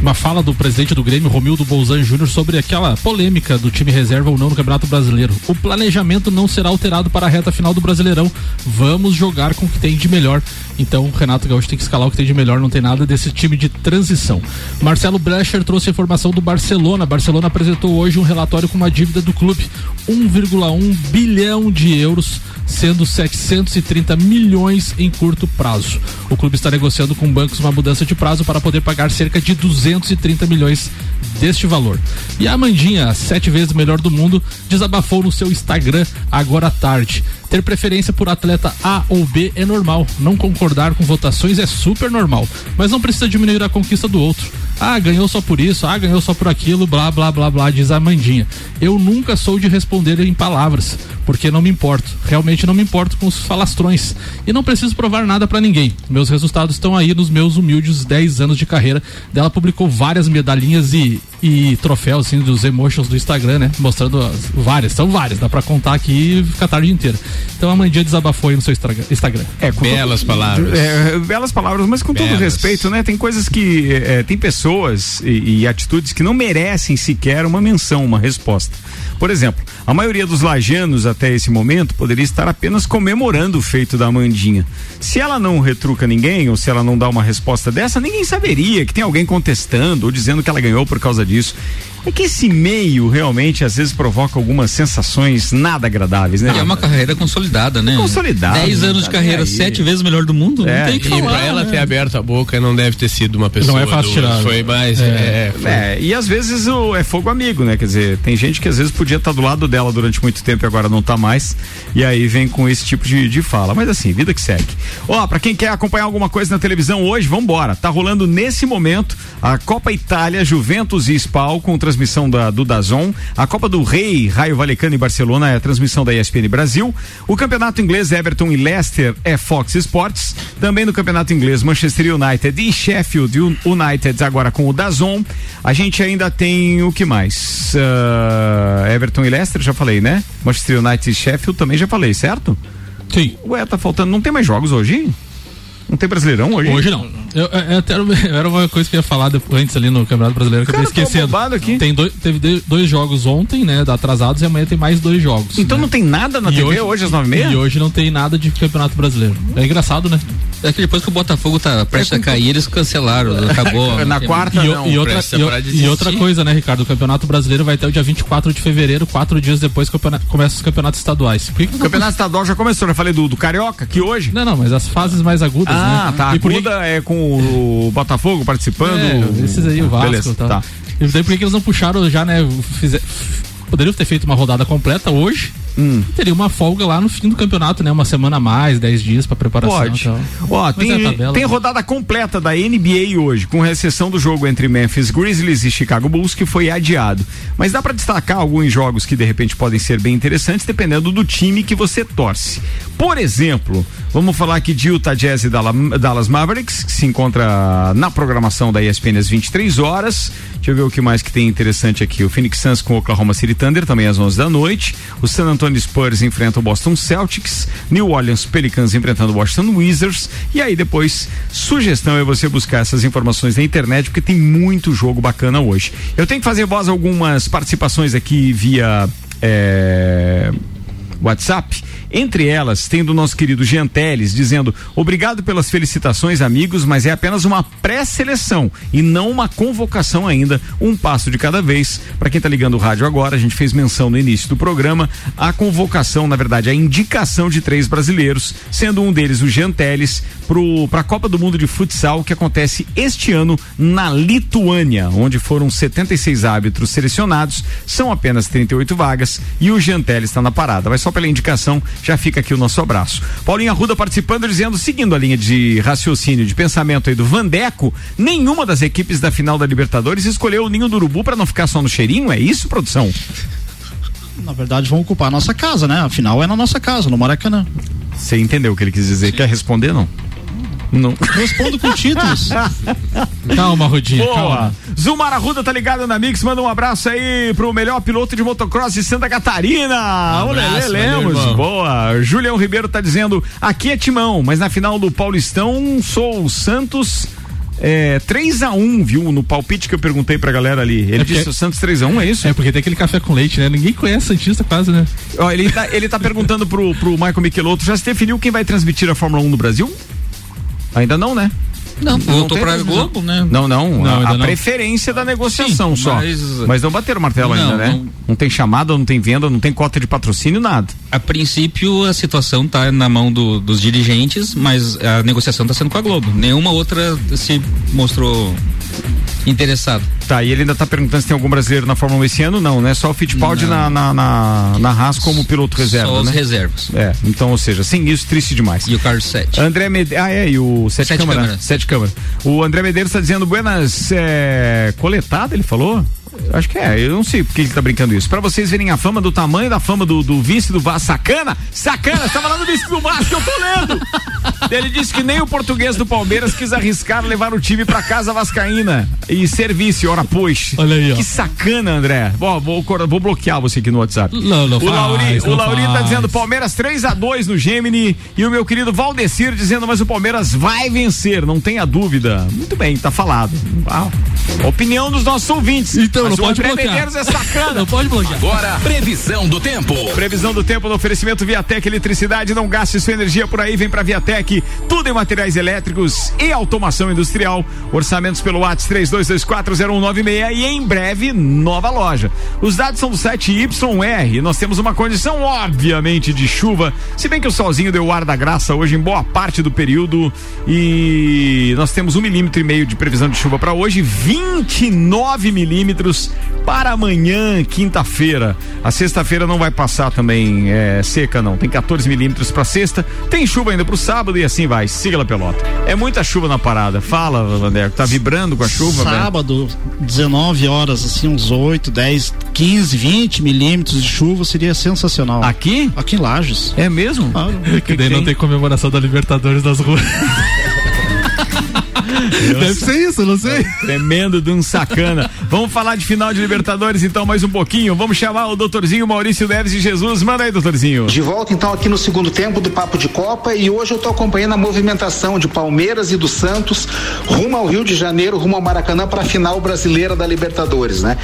uma fala do presidente do Grêmio, Romildo Bolzan Júnior, sobre aquela polêmica do time reserva ou não no Campeonato Brasileiro. O planejamento não será alterado para a reta final do Brasileirão. Vamos jogar com o que tem de melhor. Então, Renato Gaúcho tem que escalar o que tem de melhor, não tem nada desse time de transição. Marcelo Brecher trouxe a informação do Barcelona. Barcelona apresentou hoje um relatório com uma dívida do clube, 1,1 bilhão de euros sendo 730 milhões em curto prazo. O clube está negociando com bancos uma mudança de prazo para poder pagar cerca de 230 milhões deste valor. E a Amandinha, sete vezes melhor do mundo, desabafou no seu Instagram agora à tarde. Ter preferência por atleta A ou B é normal. Não concordar com votações é super normal. Mas não precisa diminuir a conquista do outro. Ah, ganhou só por isso, ah, ganhou só por aquilo, blá, blá, blá, blá, diz a Amandinha. Eu nunca sou de responder em palavras, porque não me importo. Realmente não me importo com os falastrões. E não preciso provar nada para ninguém. Meus resultados estão aí nos meus humildes 10 anos de carreira. Ela publicou várias medalhinhas e, e troféus, assim, dos emotions do Instagram, né? Mostrando as, várias, são várias, dá pra contar aqui e ficar a tarde inteira. Então a Amandinha desabafou aí no seu Instagram. É, com Belas todo- palavras. É, belas palavras, mas com todo Belas. respeito, né? Tem coisas que. é, tem pessoas e, e atitudes que não merecem sequer uma menção, uma resposta. Por exemplo, a maioria dos lajanos até esse momento poderia estar apenas comemorando o feito da Amandinha. Se ela não retruca ninguém, ou se ela não dá uma resposta dessa, ninguém saberia que tem alguém contestando ou dizendo que ela ganhou por causa disso isso. É que esse meio realmente às vezes provoca algumas sensações nada agradáveis, né? E é uma carreira consolidada, né? Consolidada, 10 anos de tá carreira, aí. sete vezes melhor do mundo. É, não tem que E falar. pra ela né? ter aberto a boca não deve ter sido uma pessoa. Não é fácil duas. tirar. Foi mais. É. É, foi- É, e às vezes o, é fogo amigo, né? Quer dizer, tem gente que às vezes podia estar do lado dela durante muito tempo e agora não tá mais. E aí vem com esse tipo de, de fala. Mas assim, vida que segue. Ó, pra quem quer acompanhar alguma coisa na televisão hoje, vambora. Tá rolando nesse momento a Copa Itália, Juventus e Spal com transmissão da, do Dazon. A Copa do Rei, Raio Valecano e Barcelona é a transmissão da ESPN Brasil. O Campeonato Inglês, Everton e Leicester é Fox Sports. Também no Campeonato Inglês, Manchester United e Sheffield United agora com o Dazon. A gente ainda tem o que mais? Ah, Everton e Leicester, já falei, né? Manchester United e Sheffield também já falei, certo? Sim. Ué, tá faltando. Não tem mais jogos hoje? Não tem Brasileirão hoje? Hoje não. Eu, eu- eu até era- era uma coisa que eu ia falar depois, antes ali no Campeonato Brasileiro, que Cara, eu tô esquecendo. aqui. Tem dois, teve dois jogos ontem, né? Atrasados, e amanhã tem mais dois jogos. Então né? não tem nada na E TV hoje, às nove e meia? E hoje não tem nada de Campeonato Brasileiro. É engraçado, né? É que depois que o Botafogo tá prestes a cair, eles cancelaram. Acabou. Na não tem- quarta, E, não. e outra, e e outra coisa, né, Ricardo? O Campeonato Brasileiro vai até o dia 24 de fevereiro, quatro dias depois que o campeonato- começa os campeonatos estaduais. Por que que O não- campeonato estadual já começou, já falei do, do Carioca, que hoje. Não, não, mas as fases mais agudas, Ah, né? tá. E Aguda é com o Botafogo participando. É, esses aí, o Vasco Beleza, tá. tá. E daí por que que eles não puxaram já, né? Fizer... Poderiam ter feito uma rodada completa hoje. Hum. Teria uma folga lá no fim do campeonato, né? Uma semana a mais, 10 dias pra preparação. Pode. Então. Ó, tem, é tem né? rodada completa da NBA hoje, com exceção do jogo entre Memphis Grizzlies e Chicago Bulls, que foi adiado. Mas dá pra destacar alguns jogos que de repente podem ser bem interessantes, dependendo do time que você torce. Por exemplo, vamos falar aqui de Utah Jazz e Dalla- Dallas Mavericks, que se encontra na programação da ESPN às 23 horas. Deixa eu ver o que mais que tem interessante aqui. O Phoenix Suns com o Oklahoma City Thunder, também às 11 da noite. O San Antonio Spurs enfrenta o Boston Celtics. New Orleans Pelicans enfrentando o Washington Wizards. E aí depois, sugestão é você buscar essas informações na internet, porque tem muito jogo bacana hoje. Eu tenho que fazer voz algumas participações aqui via. é, WhatsApp. Entre elas, tem do nosso querido Jean Teles dizendo: Obrigado pelas felicitações, amigos, mas é apenas uma pré-seleção e não uma convocação ainda. Um passo de cada vez. Para quem tá ligando o rádio agora, a gente fez menção no início do programa a convocação, na verdade, a indicação de três brasileiros, sendo um deles o Jean Teles para a Copa do Mundo de Futsal que acontece este ano na Lituânia, onde foram 76 árbitros selecionados, são apenas 38 vagas e o Jean Teles está na parada. Mas só pela indicação já fica aqui o nosso abraço. Paulinho Arruda participando, dizendo, seguindo a linha de raciocínio, de pensamento aí do Vandeco, nenhuma das equipes da final da Libertadores escolheu o Ninho do Urubu para não ficar só no cheirinho, é isso, produção? Na verdade, vão ocupar a nossa casa, né? Afinal, é na nossa casa, no Maracanã. Você entendeu o que ele quis dizer? Quer responder, não? Não. Respondo com títulos. Calma, Rodinha, Boa. calma. Zumar Arruda tá ligado na Mix, manda um abraço aí pro melhor piloto de motocross de Santa Catarina. Um abraço, valeu, Lemos. Boa. Julião Ribeiro tá dizendo: aqui é Timão, mas na final do Paulistão sou o Santos. É, 3x1, viu? No palpite que eu perguntei pra galera ali. Ele É porque- disse o Santos 3x1, é isso? É porque tem aquele café com leite, né? Ninguém conhece Santista quase, né? Ó, ele, tá, ele tá perguntando pro, pro Michael Michelotto: já se definiu quem vai transmitir a Fórmula 1 no Brasil? Ainda não, né? Não, voltou pra transmissão. Globo, né? Não, não. Não, a, a não. preferência da negociação Sim, só. mas- Mas... não bateram o martelo Não, ainda, né? Não... não. tem chamada, não tem venda, não tem cota de patrocínio, nada. A princípio, a situação tá na mão do- dos dirigentes, mas a negociação tá sendo com a Globo. Nenhuma outra se mostrou interessado. Tá, e ele ainda tá perguntando se tem algum brasileiro na Fórmula 1 esse ano? Não, né? Só o Fittipaldi na, na, na, na Haas como piloto reserva, Só os né? reservas. É, então, ou seja, sem isso, triste demais. E o Carlos Sete. André Medeiros. Ah, é, e o Sete, Sete Câmara. Câmara. Sete Câmara. O André Medeiros está dizendo, Buenas é, coletada, ele falou? Acho que é, eu não sei por que ele tá brincando isso. Pra vocês verem a fama do tamanho da fama do, do vice do Vasco. Sacana? Sacana, tá falando do vice do Vasco que eu tô lendo. Ele disse que nem o português do Palmeiras quis arriscar levar o time pra casa vascaína e ser vice, ora pois. Olha aí, ó. Que sacana, André. Bom, vou, vou bloquear você aqui no WhatsApp. Não, não o faz, Lauri, não o Lauri tá faz. dizendo Palmeiras 3 a 2 no Gemini e o meu querido Valdecir dizendo, mas o Palmeiras vai vencer, não tenha dúvida. Muito bem, tá falado. Ah, opinião dos nossos ouvintes. Então, não o pode bloquear. É sacana. Não pode bloquear. Agora, previsão do tempo. Previsão do tempo no oferecimento Viatec Eletricidade. Não gaste sua energia por aí, vem pra Viatec. Tudo em materiais elétricos e automação industrial. Orçamentos pelo WhatsApp 32240196 e em breve, nova loja. Os dados são do site YR. Nós temos uma condição, obviamente, de chuva. Se bem que o solzinho deu o ar da graça hoje em boa parte do período. E nós temos um milímetro e meio de previsão de chuva para hoje, 29 milímetros para amanhã, quinta-feira. A sexta-feira não vai passar também é, seca, não. Tem 14 milímetros para sexta. Tem chuva ainda pro sábado e assim vai. Siga a pelota. É muita chuva na parada. Fala, Vander, tá vibrando com a chuva? Sábado, 19 horas, assim, uns 8, 10, 15, 20 milímetros de chuva seria sensacional. Aqui? Aqui em Lages. É mesmo? Ah, Que daí não tem comemoração da Libertadores das ruas. Deve ser isso, não sei. Tremendo de um sacana. Vamos falar de final de Libertadores então mais um pouquinho. Vamos chamar o doutorzinho Maurício Neves de Jesus. Manda aí, doutorzinho. De volta então aqui no segundo tempo do Papo de Copa e hoje eu estou acompanhando a movimentação de Palmeiras e do Santos rumo ao Rio de Janeiro, rumo ao Maracanã para a final brasileira da Libertadores, né?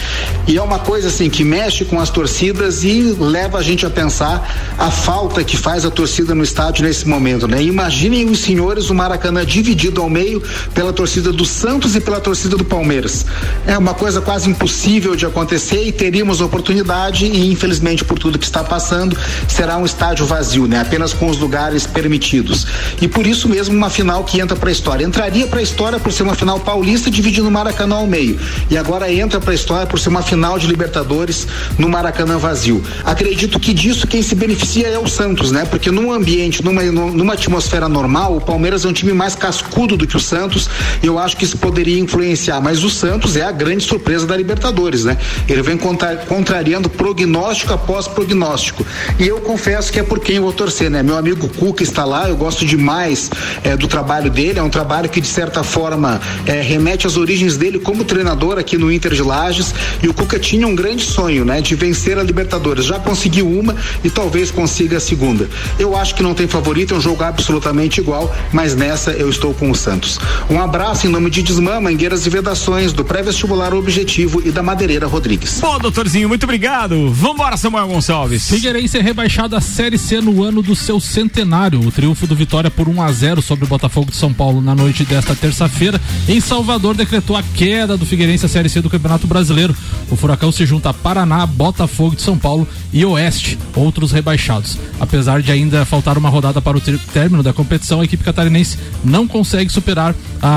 E é uma coisa assim que mexe com as torcidas e leva a gente a pensar a falta que faz a torcida no estádio nesse momento, né? Imaginem os senhores o Maracanã dividido ao meio pela torcida do Santos e pela torcida do Palmeiras. É uma coisa quase impossível de acontecer e teríamos oportunidade e infelizmente por tudo que está passando será um estádio vazio, né? Apenas com os lugares permitidos. E por isso mesmo uma final que entra para a história. Entraria para a história por ser uma final paulista dividindo o Maracanã ao meio. E agora entra para a história por ser uma final de Libertadores no Maracanã vazio. Acredito que disso quem se beneficia é o Santos, né? Porque num ambiente, numa, numa atmosfera normal, o Palmeiras é um time mais cascudo do que o Santos. Eu acho que isso poderia influenciar. Mas o Santos é a grande surpresa da Libertadores, né? Ele vem contra, contrariando prognóstico após prognóstico. E eu confesso que é por quem eu vou torcer, né? Meu amigo Cuca está lá, eu gosto demais eh, do trabalho dele. É um trabalho que, de certa forma, eh, remete às origens dele como treinador aqui no Inter de Lages. E o Cuca tinha um grande sonho, né? De vencer a Libertadores. Já conseguiu uma e talvez consiga a segunda. Eu acho que não tem favorito, é um jogo absolutamente igual, mas nessa eu estou com o Santos. Um abraço em nome de Desmã, Mangueiras e Vedações, do Pré-Vestibular Objetivo e da Madeireira Rodrigues. Bom, doutorzinho, muito obrigado. Vambora, Samuel Gonçalves. Figueirense é rebaixado à Série C no ano do seu centenário. O triunfo do Vitória por 1 a 0 sobre o Botafogo de São Paulo na noite desta terça-feira em Salvador decretou a queda do Figueirense à Série C do Campeonato Brasileiro. O Furacão se junta a Paraná, Botafogo de São Paulo e Oeste, outros rebaixados. Apesar de ainda faltar uma rodada para o término da competição, a equipe catarinense não consegue superar a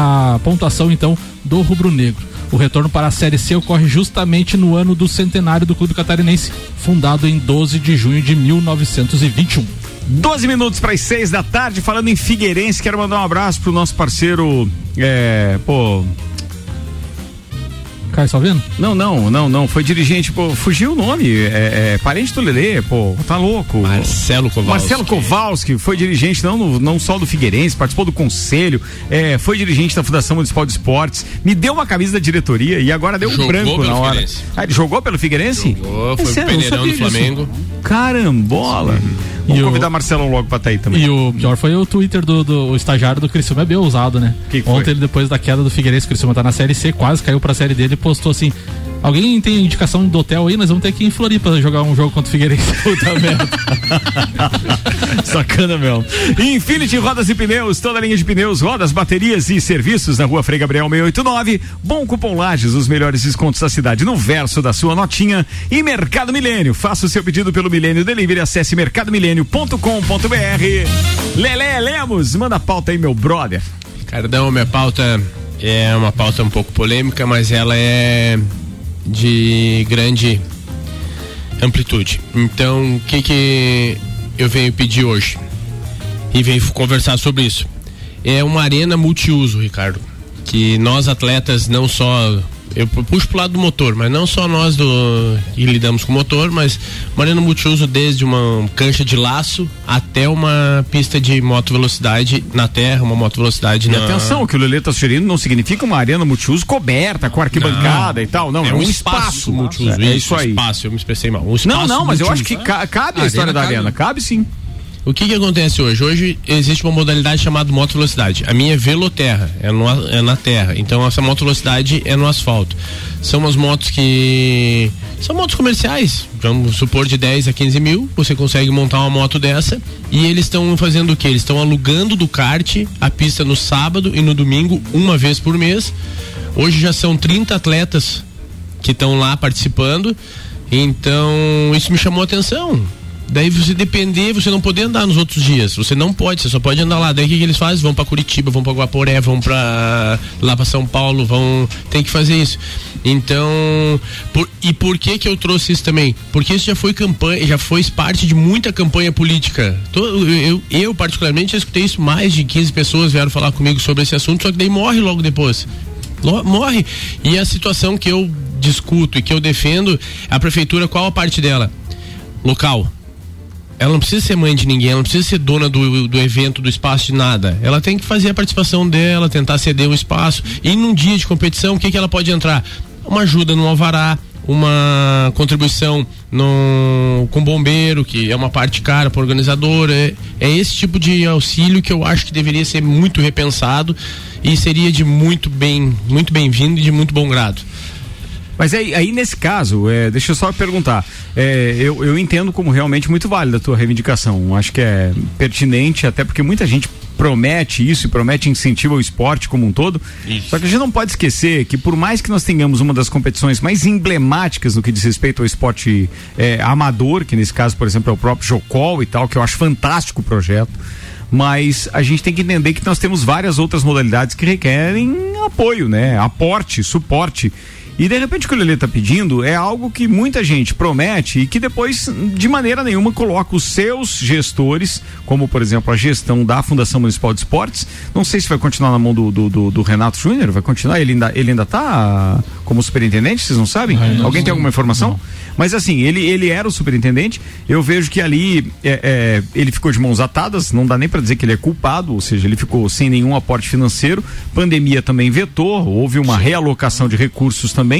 pontuação então do rubro-negro. O retorno para a Série C ocorre justamente no ano do centenário do clube catarinense, fundado em 12 de junho de 1921. 12 minutos para as 6 da tarde, falando em Figueirense, quero mandar um abraço pro nosso parceiro, é, pô, Caio Salvino? Não, não, não, não. Foi dirigente, pô, fugiu o nome. É, é parente do Lelê, pô, tá louco. Marcelo Kowalski. Marcelo Kowalski foi dirigente, não, no- não só do Figueirense, participou do conselho, é, foi dirigente da Fundação Municipal de Esportes, me deu uma camisa da diretoria e agora deu um Jogou branco pelo na hora. Ah, ele jogou pelo Figueirense? Jogou, foi É não Peneirão do disso. Flamengo. Carambola. Vamos E o- convidar Marcelo logo pra tá aí também. E o pior foi o Twitter do, do o estagiário do Criciúma, é bem ousado, né? Que que foi? Ontem ele, depois da queda do Figueirense, o Criciúma tá na Série C, quase caiu pra Série D, ele postou assim, alguém tem indicação do hotel aí? Nós vamos ter que ir em Floripa jogar um jogo contra o Figueirense. Puta merda. Sacana, meu. Infinity Rodas e Pneus, toda a linha de pneus, rodas, baterias e serviços na rua Frei Gabriel 689. Bom Cupom Lages, os melhores descontos da cidade no verso da sua notinha. E Mercado Milênio, faça o seu pedido pelo Milênio Delivery, acesse mercadomilênio.com.br. Lelé Lemos, manda a pauta aí, meu brother. Cardão, minha pauta É uma pauta um pouco polêmica, mas ela é de grande amplitude. Então, o que que eu venho pedir hoje? E venho conversar sobre isso. É uma arena multiuso, Ricardo. Que nós atletas não só eu puxo pro lado do motor, mas não só nós do que lidamos com o motor, mas uma arena multiuso desde uma cancha de laço até uma pista de moto velocidade na terra, uma moto velocidade E na atenção, o que o Lelê tá sugerindo não significa uma arena multiuso coberta, com arquibancada Não. e tal. Não, é, é um, um espaço. espaço multiuso. É, isso aí. Espaço, eu me expressei mal. Um Não, não, mas eu acho multiuso. que ca- cabe a, A história da cabe. arena. Cabe sim. O que que acontece hoje? Hoje existe uma modalidade chamada moto velocidade. A minha é veloterra, é, no, é na terra. Então essa moto velocidade é no asfalto. São umas motos que são motos comerciais. Vamos supor de 10 a 15 mil. Você consegue montar uma moto dessa. E eles estão fazendo o que? Eles estão alugando do kart a pista no sábado e no domingo, uma vez por mês. Hoje já são 30 atletas que estão lá participando. Então, isso me chamou a atenção. Daí você depender, você não poder andar nos outros dias. Você não pode, você só pode andar lá. Daí o que, que eles fazem? Vão para Curitiba, vão para Guaporé, vão para lá para São Paulo, vão tem que fazer isso. Então, por- e por que que eu trouxe isso também? Porque isso já foi campanha, já foi parte de muita campanha política. Eu, eu, eu, particularmente já escutei isso, mais de 15 pessoas vieram falar comigo sobre esse assunto, só que daí morre logo depois. Morre. E a situação que eu discuto e que eu defendo, a prefeitura, qual a parte dela? Local. Ela não precisa ser mãe de ninguém, ela não precisa ser dona do, do evento, do espaço, de nada. Ela tem que fazer a participação dela, tentar ceder o espaço. E num dia de competição, o que, que ela pode entrar? Uma ajuda no alvará, uma contribuição no, com bombeiro, que é uma parte cara para organizadora. É, é esse tipo de auxílio que eu acho que deveria ser muito repensado e seria de muito bem, muito bem-vindo e de muito bom grado. Mas aí, aí nesse caso, é, deixa eu só perguntar. É, eu, eu entendo como realmente muito válida a tua reivindicação. Acho que é pertinente, até porque muita gente promete isso e promete incentivo ao esporte como um todo. Só que a gente não pode esquecer que por mais que nós tenhamos uma das competições mais emblemáticas no que diz respeito ao esporte é, amador, que nesse caso, por exemplo, é o próprio Jocol e tal, que eu acho fantástico o projeto. Mas a gente tem que entender que nós temos várias outras modalidades que requerem apoio, né? Aporte, suporte. E de repente o que o Lelê está pedindo é algo que muita gente promete e que depois, de maneira nenhuma, coloca os seus gestores, como por exemplo a gestão da Fundação Municipal de Esportes. Não sei se vai continuar na mão do, do, do- do Renato Júnior, vai continuar? Ele ainda, ele ainda tá como superintendente, vocês não sabem? não Alguém sei. tem alguma informação? Mas assim, ele, ele era o superintendente. Eu vejo que ali é, é, ele ficou de mãos atadas, não dá nem para dizer que ele é culpado, ou seja, ele ficou sem nenhum aporte financeiro. Pandemia também vetou, houve uma realocação de recursos também.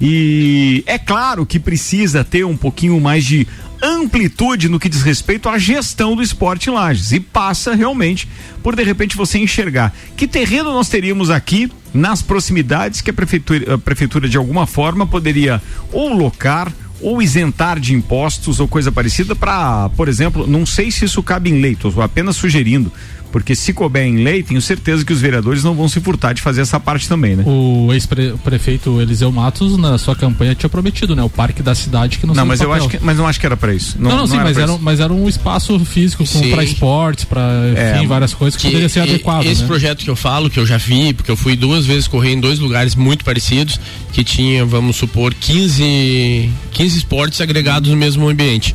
E é claro que precisa ter um pouquinho mais de amplitude no que diz respeito à gestão do esporte em Lages. E passa realmente por de repente você enxergar que terreno nós teríamos aqui nas proximidades que a prefeitura, a prefeitura de alguma forma poderia ou locar ou isentar de impostos ou coisa parecida para, por exemplo, não sei se isso cabe em lei, tô apenas sugerindo, porque se couber em lei, tenho certeza que os vereadores não vão se furtar de fazer essa parte também, né? O ex-prefeito Eliseu Matos, na sua campanha, tinha prometido, né? O parque da cidade que não Não, mas eu acho que, mas não acho que era para isso. Não, não, sim, era mas era, isso. um- mas era um espaço físico para esportes, para É, várias coisas que, que poderia ser e- adequado. Esse né? projeto que eu falo, que eu já vi, porque eu fui duas vezes correr em dois lugares muito parecidos, que tinha, vamos supor, 15, 15 esportes agregados no mesmo ambiente.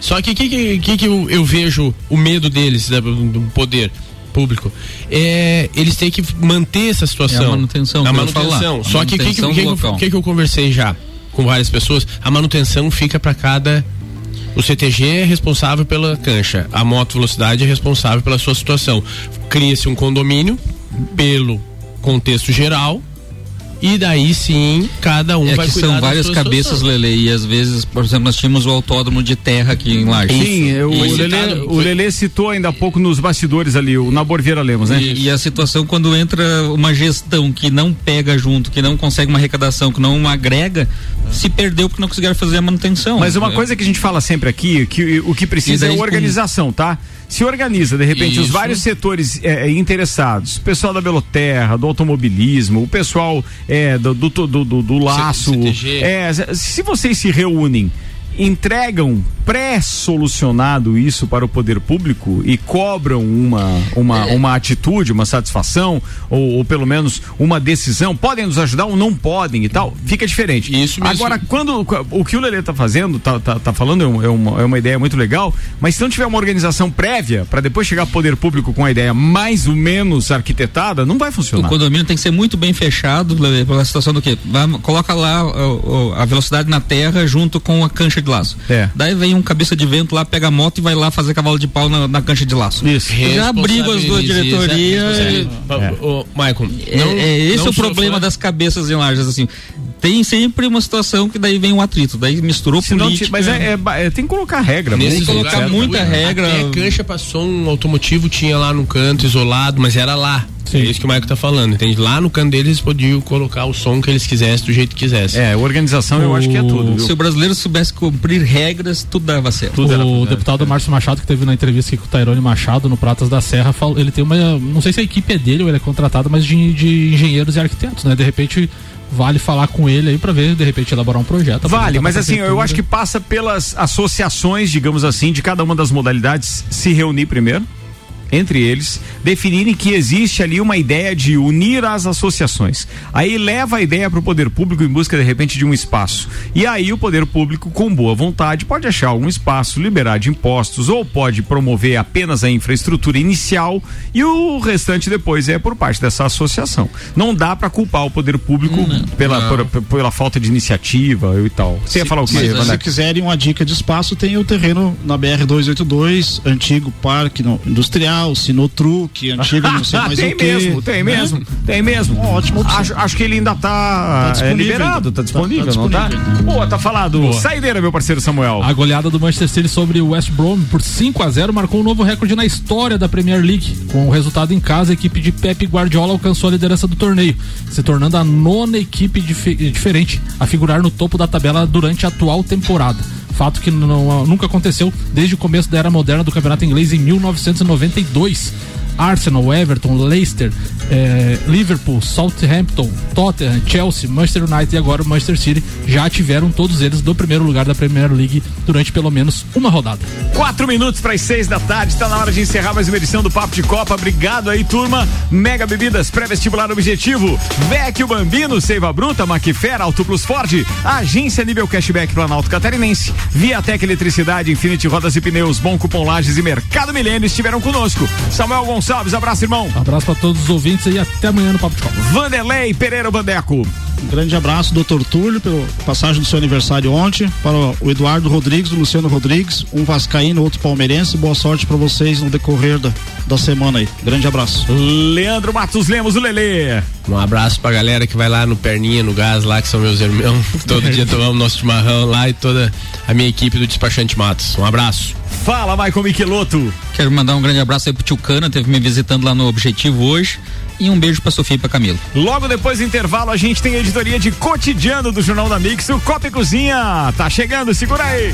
Só que o que, que, que, que eu, eu vejo o medo deles, da- do poder público? É, eles têm que manter essa situação. É a manutenção, A manutenção. A Só que o que, que, que, que eu conversei já com várias pessoas? A manutenção fica para cada o CTG é responsável pela cancha, a moto velocidade é responsável pela sua situação. Cria-se um condomínio pelo contexto geral e daí sim cada um É vai que cuidar são várias cabeças. Lele, e às vezes, por exemplo, nós tínhamos o autódromo de terra aqui em Lages. Sim, eu- o, E- Lelê, o Lelê citou ainda há pouco nos bastidores ali, o Nabor Vieira Lemos, né? E, e a situação quando entra uma gestão que não pega junto, que não consegue uma arrecadação, que não agrega, se perdeu porque não conseguiram fazer a manutenção. Mas uma É. coisa que a gente fala sempre aqui, que o que precisa daí é com- organização, tá? Se organiza, de repente, os Isso. vários setores é, é, interessados, o pessoal da Beloterra, do automobilismo, o pessoal é, do, do, do, do- laço. CTG. É, se vocês se reúnem entregam pré-solucionado isso para o poder público e cobram uma, uma, uma atitude, uma satisfação, ou, ou pelo menos uma decisão, podem nos ajudar ou não podem e tal, fica diferente. Isso mesmo. Agora, quando o que o Lelê tá fazendo, tá, tá, tá falando, é, é uma, é uma ideia muito legal, mas se não tiver uma organização prévia, para depois chegar ao poder público com a ideia mais ou menos arquitetada, não vai O funcionar. condomínio tem que ser muito bem fechado Lelê, pela situação do quê? Vai- coloca lá ó, ó, a velocidade na terra junto com a cancha de laço. É. Daí vem um cabeça de vento lá, pega a moto e vai lá fazer cavalo de pau na, na cancha de laço. Isso. Já abrigo as duas Responsabiliza- diretorias. e- ô, Maicon, É, não- é esse é o problema das cabeças em lajes, assim. Tem sempre uma situação que daí vem um atrito, daí misturou Se política. ti- mas é, é é- tem que colocar regra. Tem que colocar muita regra. Até a cancha passou um automotivo, tinha lá no canto isolado, mas era lá. É isso que o Maico tá falando, entende? Lá no canto deles eles podiam colocar o som que eles quisessem, do jeito que quisessem. É, organização eu acho que é tudo, viu? Se o brasileiro soubesse cumprir regras, tudo dava certo. o deputado Márcio Machado, que teve na entrevista aqui com o Tairone Machado no Pratas da Serra, falou, ele tem uma. Não sei se a equipe é dele ou ele é contratado, mas de, de engenheiros e arquitetos, né? De repente, vale falar com ele aí pra ver, de repente, elaborar um projeto. Vale, mas assim, eu acho que passa pelas associações, digamos assim, de cada uma das modalidades se reunir primeiro. Entre eles, definirem que existe ali uma ideia de unir as associações. Aí leva a ideia para o poder público em busca, de repente, de um espaço. E aí o poder público, com boa vontade, pode achar algum espaço, liberar de impostos, ou pode promover apenas a infraestrutura inicial e o restante depois é por parte dessa associação. Não dá para culpar o poder público pela, Não. por- pela falta de iniciativa e tal. Você ia falar o quê, Mas, se quiserem uma dica de espaço, tem o terreno na BR-282, antigo parque no- industrial, Sinotruque, antigo não sei mais tem o quê. mesmo, tem né? mesmo, tem mesmo. Ótimo. Acho, acho que ele ainda tá, Tá é, disponível liberado, ainda. tá Tá- disponível, tá não tá? disponível. Boa, tá falado. Boa. Saideira, meu parceiro Samuel. A goleada do Manchester City sobre o West Brom por 5 a 0 marcou um novo recorde na história da Premier League. Com o resultado em casa, a equipe de Pep Guardiola alcançou a liderança do torneio, se tornando a nona equipe dife- diferente a figurar no topo da tabela durante a atual temporada. Fato que não- nunca aconteceu desde o começo da era moderna do campeonato inglês em 1992. Arsenal, Everton, Leicester, eh, Liverpool, Southampton, Tottenham, Chelsea, Manchester United e agora o Manchester City já tiveram todos eles do primeiro lugar da Premier League durante pelo menos uma rodada. Quatro minutos para as seis da tarde, está na hora de encerrar mais uma edição do Papo de Copa. Obrigado aí, turma. Mega Bebidas, pré-vestibular objetivo. Vecchio Bambino, Seiva Bruta, Macfer, Auto Plus Ford, Agência Nível Cashback Planalto Catarinense, Viatec Eletricidade, Infinity Rodas e Pneus, Bom Cupom Lages e Mercado Milênio estiveram conosco. Samuel Gonçalves, abraço, irmão. Abraço para todos os ouvintes e até amanhã no Papo de Copa. Vanderlei Pereira Bandeco. Um grande abraço, doutor Túlio, pela passagem do seu aniversário ontem, para o Eduardo Rodrigues, o Luciano Rodrigues, um vascaíno, outro palmeirense. Boa sorte para vocês no decorrer da, da semana aí. Grande abraço. Leandro Matos Lemos, o Lelê. Um abraço pra galera que vai lá no Perninha, no Gás, lá, que são meus irmãos. Todo dia tomamos nosso chimarrão lá e toda a minha equipe do Despachante Matos. Um abraço. Fala, Michael Michelotto. Quero mandar um grande abraço aí pro Tio Cana, teve me visitando lá no Objetivo hoje. E um beijo pra Sofia e pra Camilo. Logo depois do intervalo, a gente tem a editoria de cotidiano do Jornal da Mix, o Copa e Cozinha. Tá chegando, segura aí.